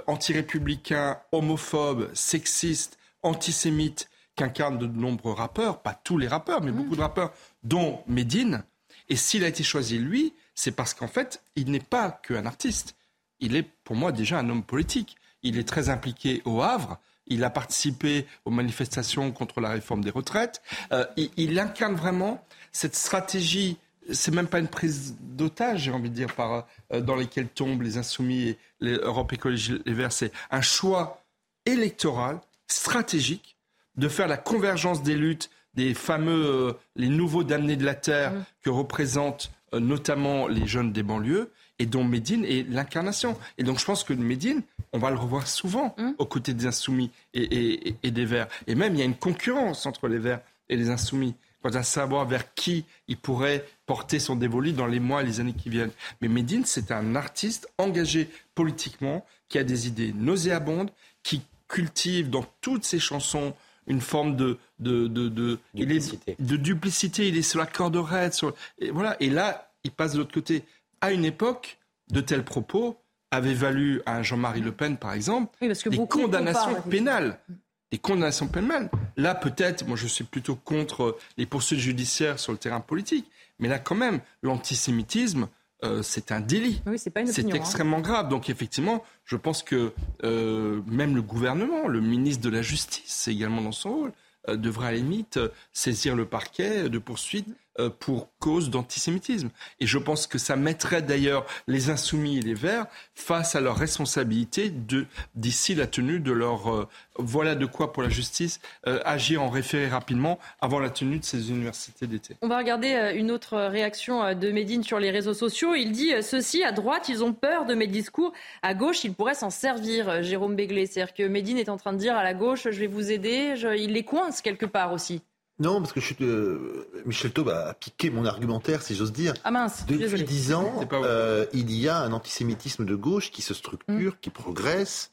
anti-républicain, homophobe, sexiste, antisémite qu'incarnent de nombreux rappeurs, pas tous les rappeurs, mais mmh. beaucoup de rappeurs, dont Medine. Et s'il a été choisi lui, c'est parce qu'en fait, il n'est pas qu'un artiste. Il est pour moi déjà un homme politique. Il est très impliqué au Havre. Il a participé aux manifestations contre la réforme des retraites. Euh, il, incarne vraiment cette stratégie. C'est même pas une prise d'otage, j'ai envie de dire, par, euh, dans lesquelles tombent les Insoumis et l'Europe Écologie Les Verts. C'est un choix électoral, stratégique, de faire la convergence des luttes des fameux, euh, les nouveaux damnés de la terre mmh. que représentent euh, notamment les jeunes des banlieues et dont Médine est l'incarnation. Et donc je pense que Médine, on va le revoir souvent mmh. aux côtés des insoumis et, des verts. Et même il y a une concurrence entre les verts et les insoumis. quant à savoir vers qui il pourrait porter son dévolu dans les mois et les années qui viennent. Mais Medine, c'est un artiste engagé politiquement, qui a des idées nauséabondes, qui cultive dans toutes ses chansons une forme de, de, de, duplicité. Il est, de duplicité. Il est sur la corde raide. Sur, et, voilà. et là, il passe de l'autre côté. À une époque, de tels propos avaient valu à Jean-Marie Le Pen, par exemple, des condamnations pénales. Des condamnations pénales. Là, peut-être, moi je suis plutôt contre les poursuites judiciaires sur le terrain politique, mais là, quand même, l'antisémitisme, euh, c'est un délit. c'est hein. extrêmement grave. Donc effectivement, je pense que euh, même le gouvernement, le ministre de la Justice, c'est également dans son rôle, euh, devrait à la limite saisir le parquet de poursuite euh, pour cause d'antisémitisme. Et je pense que ça mettrait d'ailleurs les insoumis et les verts face à leur responsabilité d'ici la tenue de leur... Euh, voilà de quoi pour la justice euh, agir en référé rapidement avant la tenue de ces universités d'été. On va regarder une autre réaction de Médine sur les réseaux sociaux. Il dit ceci, à droite, ils ont peur de mes discours. À gauche, ils pourraient s'en servir, Jérôme Béglé. C'est-à-dire que Médine est en train de dire à la gauche, je vais vous aider. il les coince quelque part aussi. Non, parce que je suis, euh, Michel Taube a piqué mon argumentaire, si j'ose dire. Ah mince, Depuis dix ans, euh, il y a un antisémitisme de gauche qui se structure, mm. qui progresse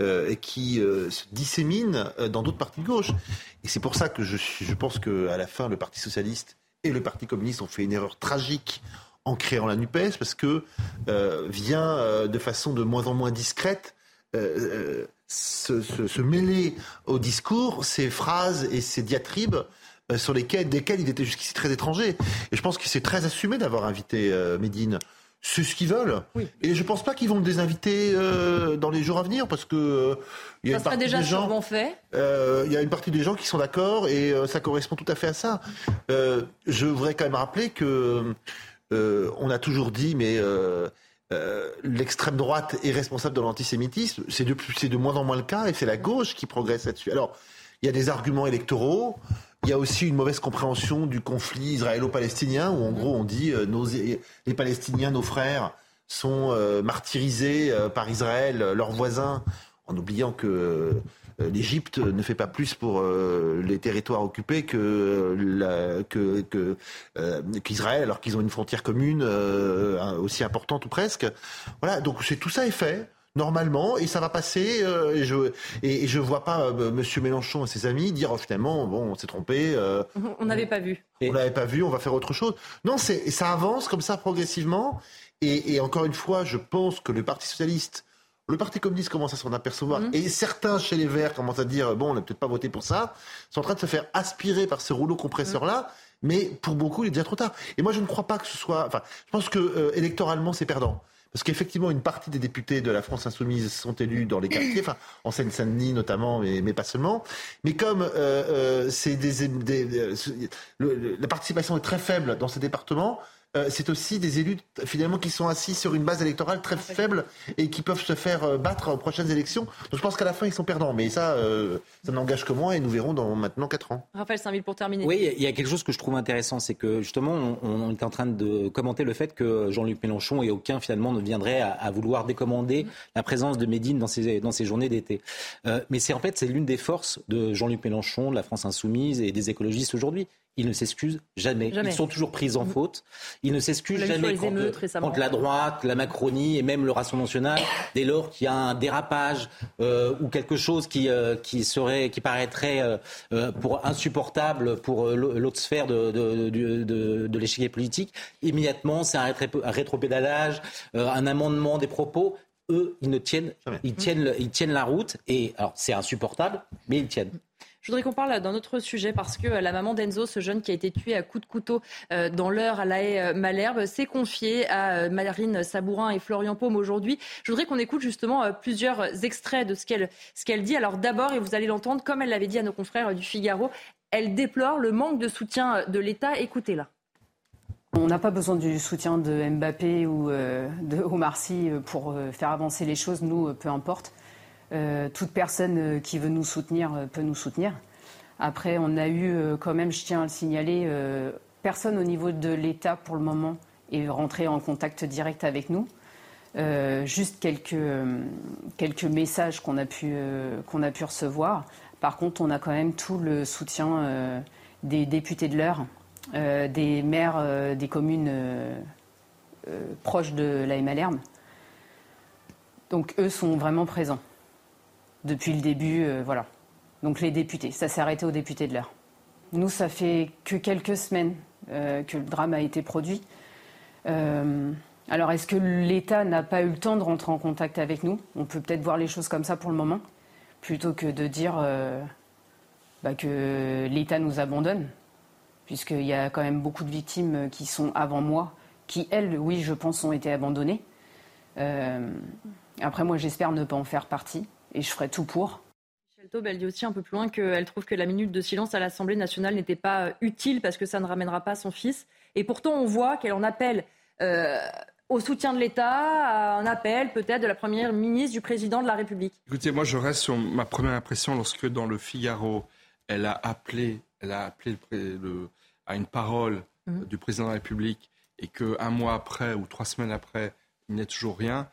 euh, et qui se dissémine dans d'autres partis de gauche. Et c'est pour ça que je, je pense qu'à la fin, le Parti socialiste et le Parti communiste ont fait une erreur tragique en créant la NUPES, parce que vient de façon de moins en moins discrète se, mêler au discours ces phrases et ces diatribes euh, sur lesquels, desquels il était jusqu'ici très étranger. Et je pense que c'est très assumé d'avoir invité euh, Médine. C'est ce qu'ils veulent. Et je pense pas qu'ils vont le désinviter euh, dans les jours à venir parce que il y a ça une partie déjà des gens, fait. Il y a une partie des gens qui sont d'accord et ça correspond tout à fait à ça. je voudrais quand même rappeler que on a toujours dit, mais l'extrême droite est responsable de l'antisémitisme. C'est de, de moins en moins le cas et c'est la gauche qui progresse là-dessus. Alors, il y a des arguments électoraux. Il y a aussi une mauvaise compréhension du conflit israélo-palestinien, où en gros on dit euh, nos, les Palestiniens, nos frères, sont euh, martyrisés euh, par Israël, leurs voisins, en oubliant que l'Égypte ne fait pas plus pour les territoires occupés que qu'Israël, alors qu'ils ont une frontière commune aussi importante ou presque. Voilà, donc c'est tout ça est fait normalement et ça va passer euh, et je et, je vois pas euh, monsieur Mélenchon et ses amis dire oh, finalement bon on s'est trompé euh, on n'avait pas vu. on n'avait pas vu on va faire autre chose. Non c'est ça avance comme ça progressivement et, et, encore une fois je pense que le Parti socialiste le Parti communiste commence à s'en apercevoir mhm. et certains chez les Verts commencent à dire bon on n'a peut-être pas voté pour ça sont en train de se faire aspirer par ce rouleau compresseur là mhm. mais pour beaucoup il est déjà trop tard. Et moi je ne crois pas que ce soit enfin je pense que électoralement c'est perdant parce qu'effectivement, une partie des députés de la France insoumise sont élus dans les quartiers, enfin en Seine-Saint-Denis notamment, mais, pas seulement. Mais comme euh, euh, c'est des, des, la participation est très faible dans ces départements, euh, c'est aussi des élus finalement qui sont assis sur une base électorale très faible et qui peuvent se faire euh, battre aux prochaines élections. Donc je pense qu'à la fin ils sont perdants, mais ça, euh, ça n'engage que moi et nous verrons dans maintenant 4 ans. Raphaël Saint-Ville pour terminer. Oui, il y a quelque chose que je trouve intéressant, c'est que justement on, est en train de commenter le fait que Jean-Luc Mélenchon et aucun finalement ne viendrait à, vouloir décommander la présence de Médine dans ces, dans ces journées d'été. mais c'est en fait c'est l'une des forces de Jean-Luc Mélenchon, de la France insoumise et des écologistes aujourd'hui ils ne s'excusent jamais. Ils sont toujours pris en faute. Ils ne s'excusent jamais contre, la droite, la Macronie et même le Rassemblement national, dès lors qu'il y a un dérapage euh, ou quelque chose qui, euh, qui, serait, qui paraîtrait euh, pour insupportable pour l'autre sphère de, de, de, de l'échiquier politique. Immédiatement, c'est un, rétropédalage, un amendement des propos eux, ils ne tiennent, ils tiennent, ils tiennent la route. Et alors, c'est insupportable, mais ils tiennent. Je voudrais qu'on parle d'un autre sujet parce que la maman d'Enzo, ce jeune qui a été tué à coups de couteau euh, dans l'heure à la haie euh, Malherbe, s'est confiée à euh, Marine Sabourin et Florian Paume aujourd'hui. Je voudrais qu'on écoute justement plusieurs extraits de ce qu'elle ce qu'elle dit. Alors d'abord, et vous allez l'entendre, comme elle l'avait dit à nos confrères du Figaro, elle déplore le manque de soutien de l'État. Écoutez-la. On n'a pas besoin du soutien de Mbappé ou de Omar Sy pour faire avancer les choses. Nous, peu importe. Euh, toute personne euh, qui veut nous soutenir euh, peut nous soutenir. Après, on a eu quand même, je tiens à le signaler, personne au niveau de l'État pour le moment est rentré en contact direct avec nous. juste quelques, messages qu'on a, pu, recevoir. Par contre, on a quand même tout le soutien des députés de l'heure, des maires des communes proches de la MLR. Donc eux sont vraiment présents depuis le début, voilà. Donc les députés, ça s'est arrêté aux députés de l'heure. Nous, ça fait que quelques semaines que le drame a été produit. Alors, est-ce que l'État n'a pas eu le temps de rentrer en contact avec nous? On peut peut-être voir les choses comme ça pour le moment, plutôt que de dire euh, bah, que l'État nous abandonne, puisqu'il y a quand même beaucoup de victimes qui sont avant moi, qui, elles, oui, je pense, ont été abandonnées. Euh, après, moi, j'espère ne pas en faire partie, et je ferai tout pour. Michel Taube, elle dit aussi un peu plus loin qu'elle trouve que la minute de silence à l'Assemblée nationale n'était pas euh, utile parce que ça ne ramènera pas son fils. Et pourtant, on voit qu'elle en appelle au soutien de l'État, à un appel peut-être de la Première ministre, du Président de la République Écoutez, moi je reste sur ma première impression lorsque dans le Figaro, elle a appelé, elle a appelé à une parole mhm. du Président de la République et qu'un mois après ou trois semaines après, il n'y a toujours rien.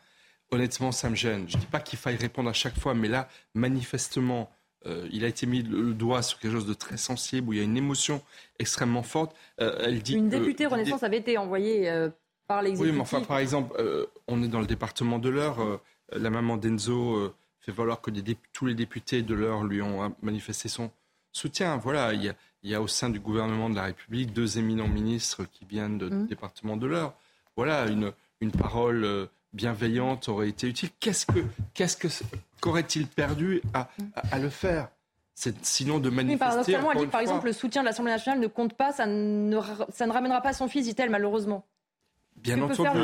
Honnêtement, ça me gêne. Je ne dis pas qu'il faille répondre à chaque fois, mais là, manifestement, euh, il a été mis le, doigt sur quelque chose de très sensible, où il y a une émotion extrêmement forte. Euh, elle dit une députée Renaissance avait été envoyée euh, oui, mais enfin, par exemple, on est dans le département de l'Eure. La maman d'Enzo fait valoir que tous les députés de l'Eure lui ont manifesté son soutien. Voilà, il y, a, au sein du gouvernement de la République deux éminents ministres qui viennent du mmh. département de l'Eure. Voilà, une, une parole bienveillante aurait été utile. Qu'est-ce que, qu'est-ce que, qu'aurait-il perdu à, à, le faire? Sinon de manifester. Oui, paradoxalement, elle dit par exemple le soutien de l'Assemblée nationale ne compte pas, ça ne, ça ne ramènera pas son fils, dit-elle, malheureusement. Bien entendu,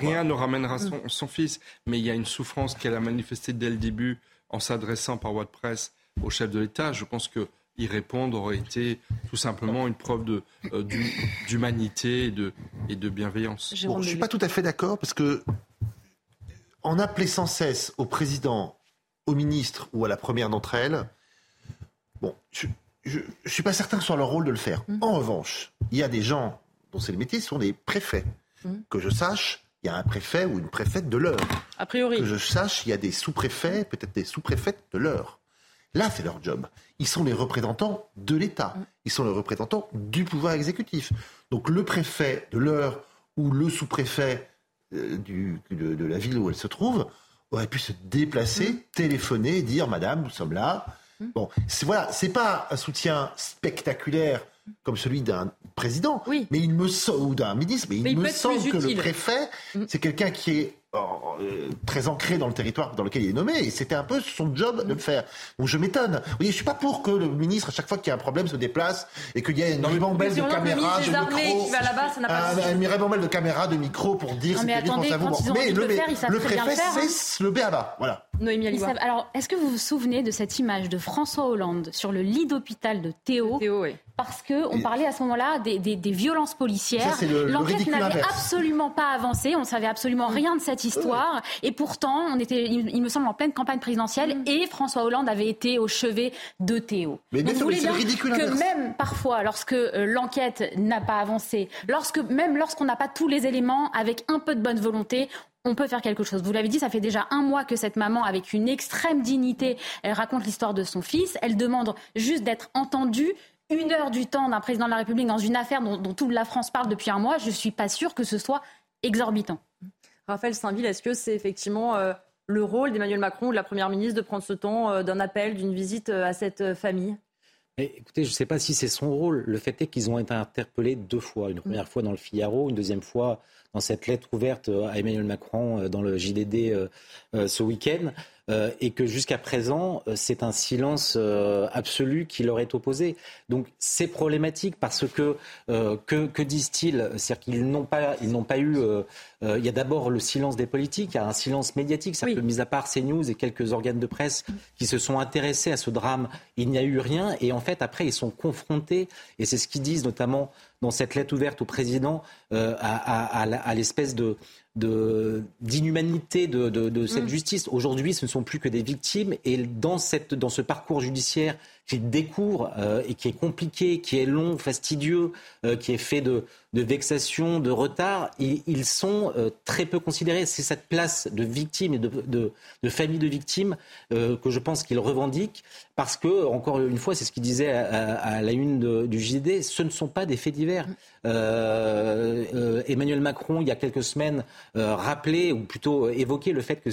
rien ne ramènera mm. son, fils, mais il y a une souffrance qu'elle a manifestée dès le début en s'adressant par voie de presse au chef de l'État. Je pense que y répondre aurait été tout simplement une preuve euh, d'humanité et de, et de bienveillance. je ne suis pas tout à fait d'accord parce que en appeler sans cesse au président, au ministre ou à la première d'entre elles, bon, je ne suis pas certain sur leur rôle de le faire. Mm. En revanche, il y a des gens dont c'est le métier, ce sont des préfets. Mmh. Que je sache, il y a un préfet ou une préfète de l'heure. A priori. Que je sache, il y a des sous-préfets, peut-être des sous-préfètes de l'heure. Là, c'est leur job. Ils sont les représentants de l'État. Mmh. Ils sont les représentants du pouvoir exécutif. Donc le préfet de l'heure ou le sous-préfet euh, de, la ville où elle se trouve aurait pu se déplacer, mmh. téléphoner, dire Madame, nous sommes là. Bon, c'est voilà, c'est pas un soutien spectaculaire comme celui d'un président, oui. mais il me ou d'un ministre, mais il me semble que le préfet, mm. c'est quelqu'un qui est euh, très ancré dans le territoire dans lequel il est nommé, et c'était un peu son job de le faire. Donc je m'étonne. Vous voyez, je suis pas pour que le ministre, à chaque fois qu'il y a un problème, se déplace et qu'il y ait une ribambelle de caméras, de micro, une ribambelle de caméras, de micro pour dire ce qu'il pense à vous. Mais le, le, le préfet, c'est le béaba. Voilà. Alors, est-ce que vous vous souvenez de cette image de François Hollande sur le lit d'hôpital de Théo, Théo oui parce qu'on parlait à ce moment-là des, violences policières. L'enquête n'avait absolument pas avancé, on savait absolument rien de cette histoire, et pourtant, on était, il, me semble, en pleine campagne présidentielle, mm. et François Hollande avait été au chevet de Théo. Mais Donc, vous voulez dire que même parfois, lorsque euh, l'enquête n'a pas avancé, lorsque même lorsqu'on n'a pas tous les éléments, avec un peu de bonne volonté, on peut faire quelque chose. Vous l'avez dit, ça fait déjà un mois que cette maman, avec une extrême dignité, elle raconte l'histoire de son fils. Elle demande juste d'être entendue, une heure du temps d'un président de la République dans une affaire dont, toute la France parle depuis un mois, je ne suis pas sûre que ce soit exorbitant. Raphaël Saint-Ville, est-ce que c'est effectivement euh, le rôle d'Emmanuel Macron ou de la Première ministre de prendre ce temps euh, d'un appel, d'une visite euh, à cette famille? Écoutez, je ne sais pas si c'est son rôle. Le fait est qu'ils ont été interpellés deux fois. Une première fois dans le Figaro, une deuxième fois dans cette lettre ouverte à Emmanuel Macron dans le JDD ce week-end. Euh, et que jusqu'à présent, euh, c'est un silence euh, absolu qui leur est opposé. Donc c'est problématique parce que, que, disent-ils? C'est-à-dire qu'ils n'ont pas, ils n'ont pas eu. il y a d'abord le silence des politiques, il y a un silence médiatique. C'est-à-dire que, mis à part CNews et quelques organes de presse qui se sont intéressés à ce drame, il n'y a eu rien. Et en fait, après, ils sont confrontés, et c'est ce qu'ils disent notamment dans cette lettre ouverte au président, à l'espèce de d'inhumanité de, de, cette mm. justice. Aujourd'hui, ce ne sont plus que des victimes et dans, cette, dans ce parcours judiciaire qu'il découvre euh, et qui est compliqué, qui est long, fastidieux, euh, qui est fait de, de vexation, de retard, ils, sont euh, très peu considérés. C'est cette place de victime et de, de, de famille de victimes que je pense qu'ils revendiquent parce que, encore une fois, c'est ce qu'il disait à, la une du JD, ce ne sont pas des faits divers. Emmanuel Macron, il y a quelques semaines, rappelait, ou plutôt évoquait le fait que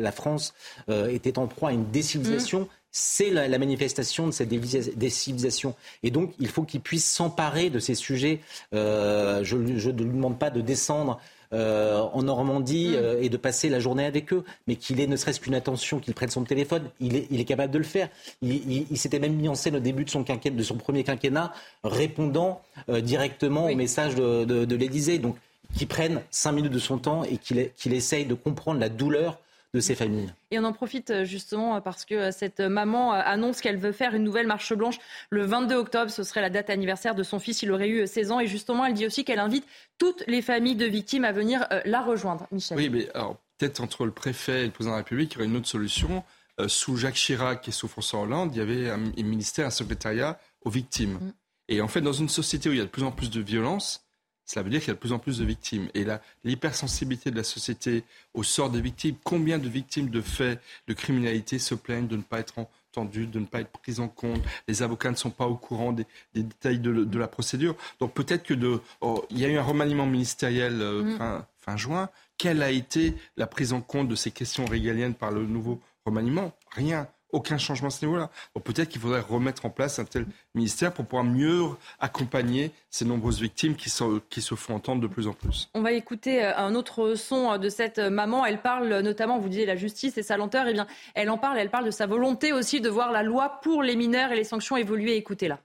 la France était en proie à une décivilisation. Mmh c'est la, manifestation de cette décivilisation. Et donc, il faut qu'il puisse s'emparer de ces sujets. Euh, je ne lui demande pas de descendre euh, en Normandie mm. euh, et de passer la journée avec eux, mais qu'il ait ne serait-ce qu'une attention, qu'il prenne son téléphone, il est, capable de le faire. Il, s'était même mis en scène au début de son, de son premier quinquennat, répondant directement au message de, de, l'Élysée. Donc, qu'il prenne cinq minutes de son temps et qu'il essaye de comprendre la douleur de ces familles. Et on en profite euh, justement euh, parce que euh, cette maman annonce qu'elle veut faire une nouvelle marche blanche le 22 octobre. Ce serait la date anniversaire de son fils. Il aurait eu 16 ans. Et justement, elle dit aussi qu'elle invite toutes les familles de victimes à venir la rejoindre. Michel. Oui, mais alors peut-être entre le préfet et le président de la République, il y aurait une autre solution. sous Jacques Chirac et sous François Hollande, il y avait un, ministère, un secrétariat aux victimes. Mm. Et en fait, dans une société où il y a de plus en plus de violence, cela veut dire qu'il y a de plus en plus de victimes. Et l'hypersensibilité de la société au sort des victimes, combien de victimes de faits de criminalité se plaignent de ne pas être entendues, de ne pas être prises en compte? Les avocats ne sont pas au courant des, détails de, la procédure. Donc peut-être que de, oh, il y a eu un remaniement ministériel euh, mm. fin, juin. Quelle a été la prise en compte de ces questions régaliennes par le nouveau remaniement? Rien aucun changement à ce niveau-là. peut-être qu'il faudrait remettre en place un tel ministère pour pouvoir mieux accompagner ces nombreuses victimes qui, qui se font entendre de plus en plus. On va écouter euh, un autre son euh, de cette maman. Elle parle notamment, vous disiez la justice et sa lenteur. Eh bien, elle en parle. Elle parle de sa volonté aussi de voir la loi pour les mineurs et les sanctions évoluer. Écoutez-la.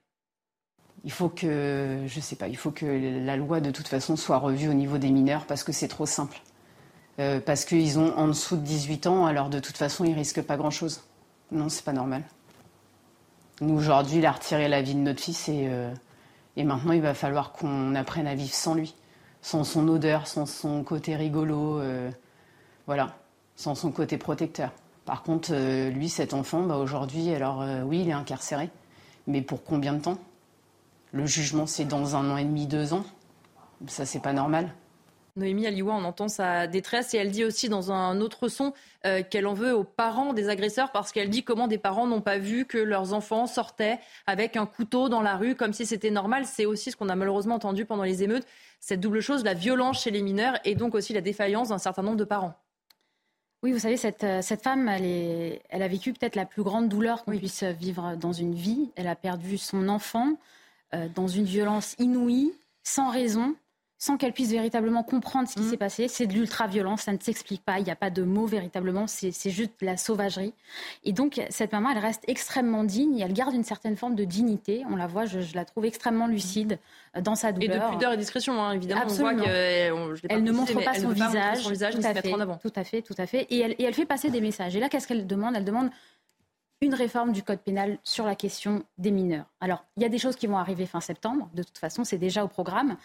Il faut que, je sais pas, il faut que la loi de toute façon soit revue au niveau des mineurs parce que c'est trop simple. Euh, parce qu'ils ont en dessous de 18 ans, alors de toute façon, ils risquent pas grand-chose. Non, c'est pas normal. Nous, aujourd'hui, il a retiré la vie de notre fils et, euh, et maintenant, il va falloir qu'on apprenne à vivre sans lui, sans son odeur, sans son côté rigolo, euh, voilà, sans son côté protecteur. Par contre, euh, lui, cet enfant, bah, aujourd'hui, alors oui, il est incarcéré, mais pour combien de temps? Le jugement, c'est dans un an et demi, deux ans? Ça, c'est pas normal. Noémie Aliwa, on entend sa détresse et elle dit aussi dans un autre son euh, qu'elle en veut aux parents des agresseurs parce qu'elle dit comment des parents n'ont pas vu que leurs enfants sortaient avec un couteau dans la rue comme si c'était normal. C'est aussi ce qu'on a malheureusement entendu pendant les émeutes, cette double chose, la violence chez les mineurs et donc aussi la défaillance d'un certain nombre de parents. Oui, vous savez, cette, euh, cette femme, elle, est, elle a vécu peut-être la plus grande douleur qu'on puisse vivre dans une vie. Elle a perdu son enfant euh, dans une violence inouïe, sans raison sans qu'elle puisse véritablement comprendre ce qui mm. s'est passé. C'est de l'ultra-violence, ça ne s'explique pas, il n'y a pas de mots véritablement, c'est juste de la sauvagerie. Et donc, cette maman, elle reste extrêmement digne et elle garde une certaine forme de dignité. On la voit, je, la trouve extrêmement lucide euh, dans sa douleur. Et de pudeur et discrétion, hein, évidemment. Absolument. On voit elle ne montre pas, son, visage, son visage. Tout à, fait, en avant. tout à fait, tout à fait. Et elle, et elle fait passer des messages. Et là, qu'est-ce qu'elle demande? Elle demande une réforme du code pénal sur la question des mineurs. Alors, il y a des choses qui vont arriver fin septembre, de toute façon, c'est déjà au programme.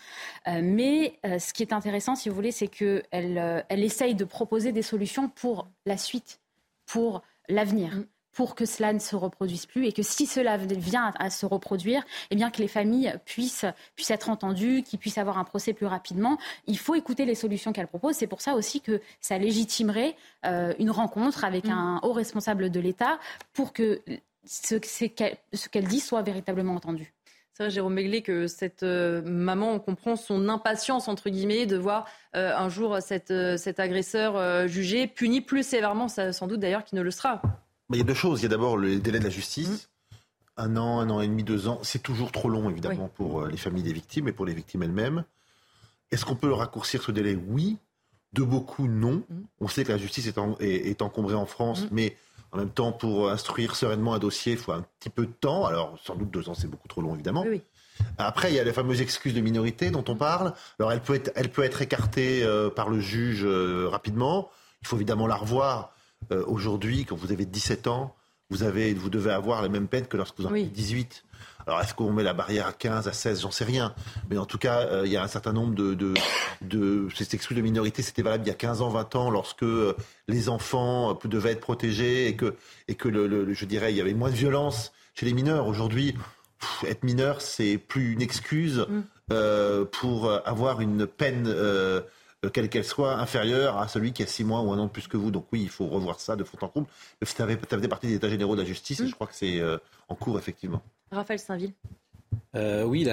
Euh, mais euh, ce qui est intéressant, si vous voulez, c'est qu'elle euh, essaye de proposer des solutions pour la suite, pour l'avenir. Pour que cela ne se reproduise plus et que si cela vient à se reproduire, eh bien que les familles puissent, puissent être entendues, qu'ils puissent avoir un procès plus rapidement. Il faut écouter les solutions qu'elle propose. C'est pour ça aussi que ça légitimerait euh, une rencontre avec mm. un haut responsable de l'État pour que ce, qu'elle dit soit véritablement entendu. C'est vrai, Jérôme Begley, que cette euh, maman, on comprend son impatience, entre guillemets, de voir euh, un jour cet agresseur jugé, puni plus sévèrement, sans doute d'ailleurs qu'il ne le sera. Bah, il y a deux choses. Il y a d'abord le délai de la justice. Mmh. Un an, un an et demi, deux ans. C'est toujours trop long, évidemment, pour euh, les familles des victimes et pour les victimes elles-mêmes. Est-ce qu'on peut raccourcir ce délai? Oui. De beaucoup, non. Mmh. On sait que la justice est, encombrée en France, mmh. mais en même temps, pour instruire sereinement un dossier, il faut un petit peu de temps. Alors, sans doute deux ans, c'est beaucoup trop long, évidemment. Après, il y a les fameuses excuses de minorité dont on parle. Alors, elle peut être, elle peut être écartée euh, par le juge euh, rapidement. Il faut évidemment la revoir. Euh, aujourd'hui, quand vous avez 17 ans, vous, avez, vous devez avoir la même peine que lorsque vous en avez 18. Alors, est-ce qu'on met la barrière à 15, à 16 J'en sais rien. Mais en tout cas, euh, il y a un certain nombre de. de, de c'est exclu de minorité, c'était valable il y a 15 ans, 20 ans, lorsque euh, les enfants euh, devaient être protégés et que, et que le, je dirais, il y avait moins de violence chez les mineurs. Aujourd'hui, être mineur, c'est plus une excuse mm. pour avoir une peine. Quelle qu'elle soit, inférieure à celui qui a 6 mois ou un an de plus que vous. Donc oui, il faut revoir ça de fond en comble. Ça fait partie des états généraux de la justice et mm. je crois que c'est en cours, effectivement. Raphaël Saint-Ville. Euh, oui,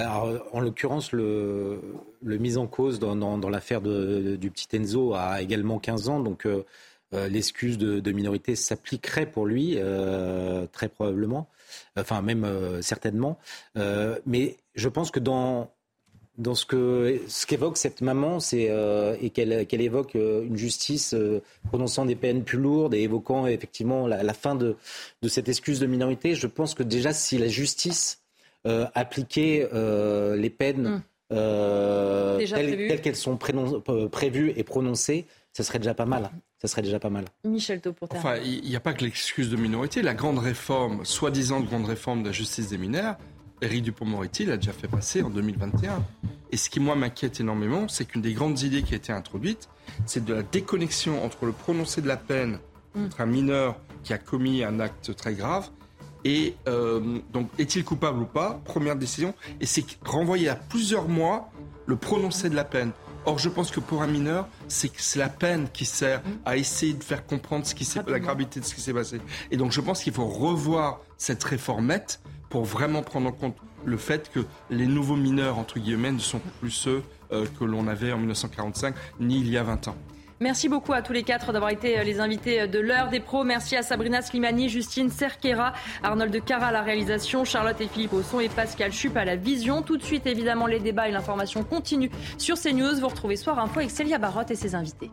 en l'occurrence, le, le, mise en cause dans, dans, l'affaire du petit Enzo a également 15 ans, donc euh, euh, l'excuse de, minorité s'appliquerait pour lui, très probablement, enfin même certainement. mais je pense que dans, dans ce que ce qu'évoque cette maman, c'est et qu'elle évoque une justice prononçant des peines plus lourdes et évoquant effectivement la, fin de, de, cette excuse de minorité. Je pense que déjà si la justice euh, euh, les peines hum. euh, telles, qu'elles sont prévues et prononcées, ce serait déjà pas mal. Ça serait déjà pas mal. Michel Tau, Enfin, il n'y a pas que l'excuse de minorité. La grande réforme, soi-disant grande réforme de la justice des mineurs, Éric Dupont-Moretti l'a déjà fait passer en 2021. Et ce qui, moi, m'inquiète énormément, c'est qu'une des grandes idées qui a été introduite, c'est de la déconnexion entre le prononcé de la peine contre un mineur qui a commis un acte très grave et euh, donc, est-il coupable ou pas? Première décision. Et c'est renvoyer à plusieurs mois le prononcé de la peine. Or, je pense que pour un mineur, c'est la peine qui sert à essayer de faire comprendre ce qui la gravité de ce qui s'est passé. Et donc, je pense qu'il faut revoir cette réformette pour vraiment prendre en compte le fait que les nouveaux mineurs, entre guillemets, ne sont plus ceux euh, que l'on avait en 1945, ni il y a 20 ans. Merci beaucoup à tous les quatre d'avoir été euh, les invités euh, de l'heure des pros. Merci à Sabrina Slimani, Justine Cerquera, Arnold Cara à la réalisation, Charlotte et Philippe au son et Pascal Chup à la vision. Tout de suite, évidemment, les débats et l'information continuent sur CNews. Vous retrouvez Soir Info avec Célia Barotte et ses invités.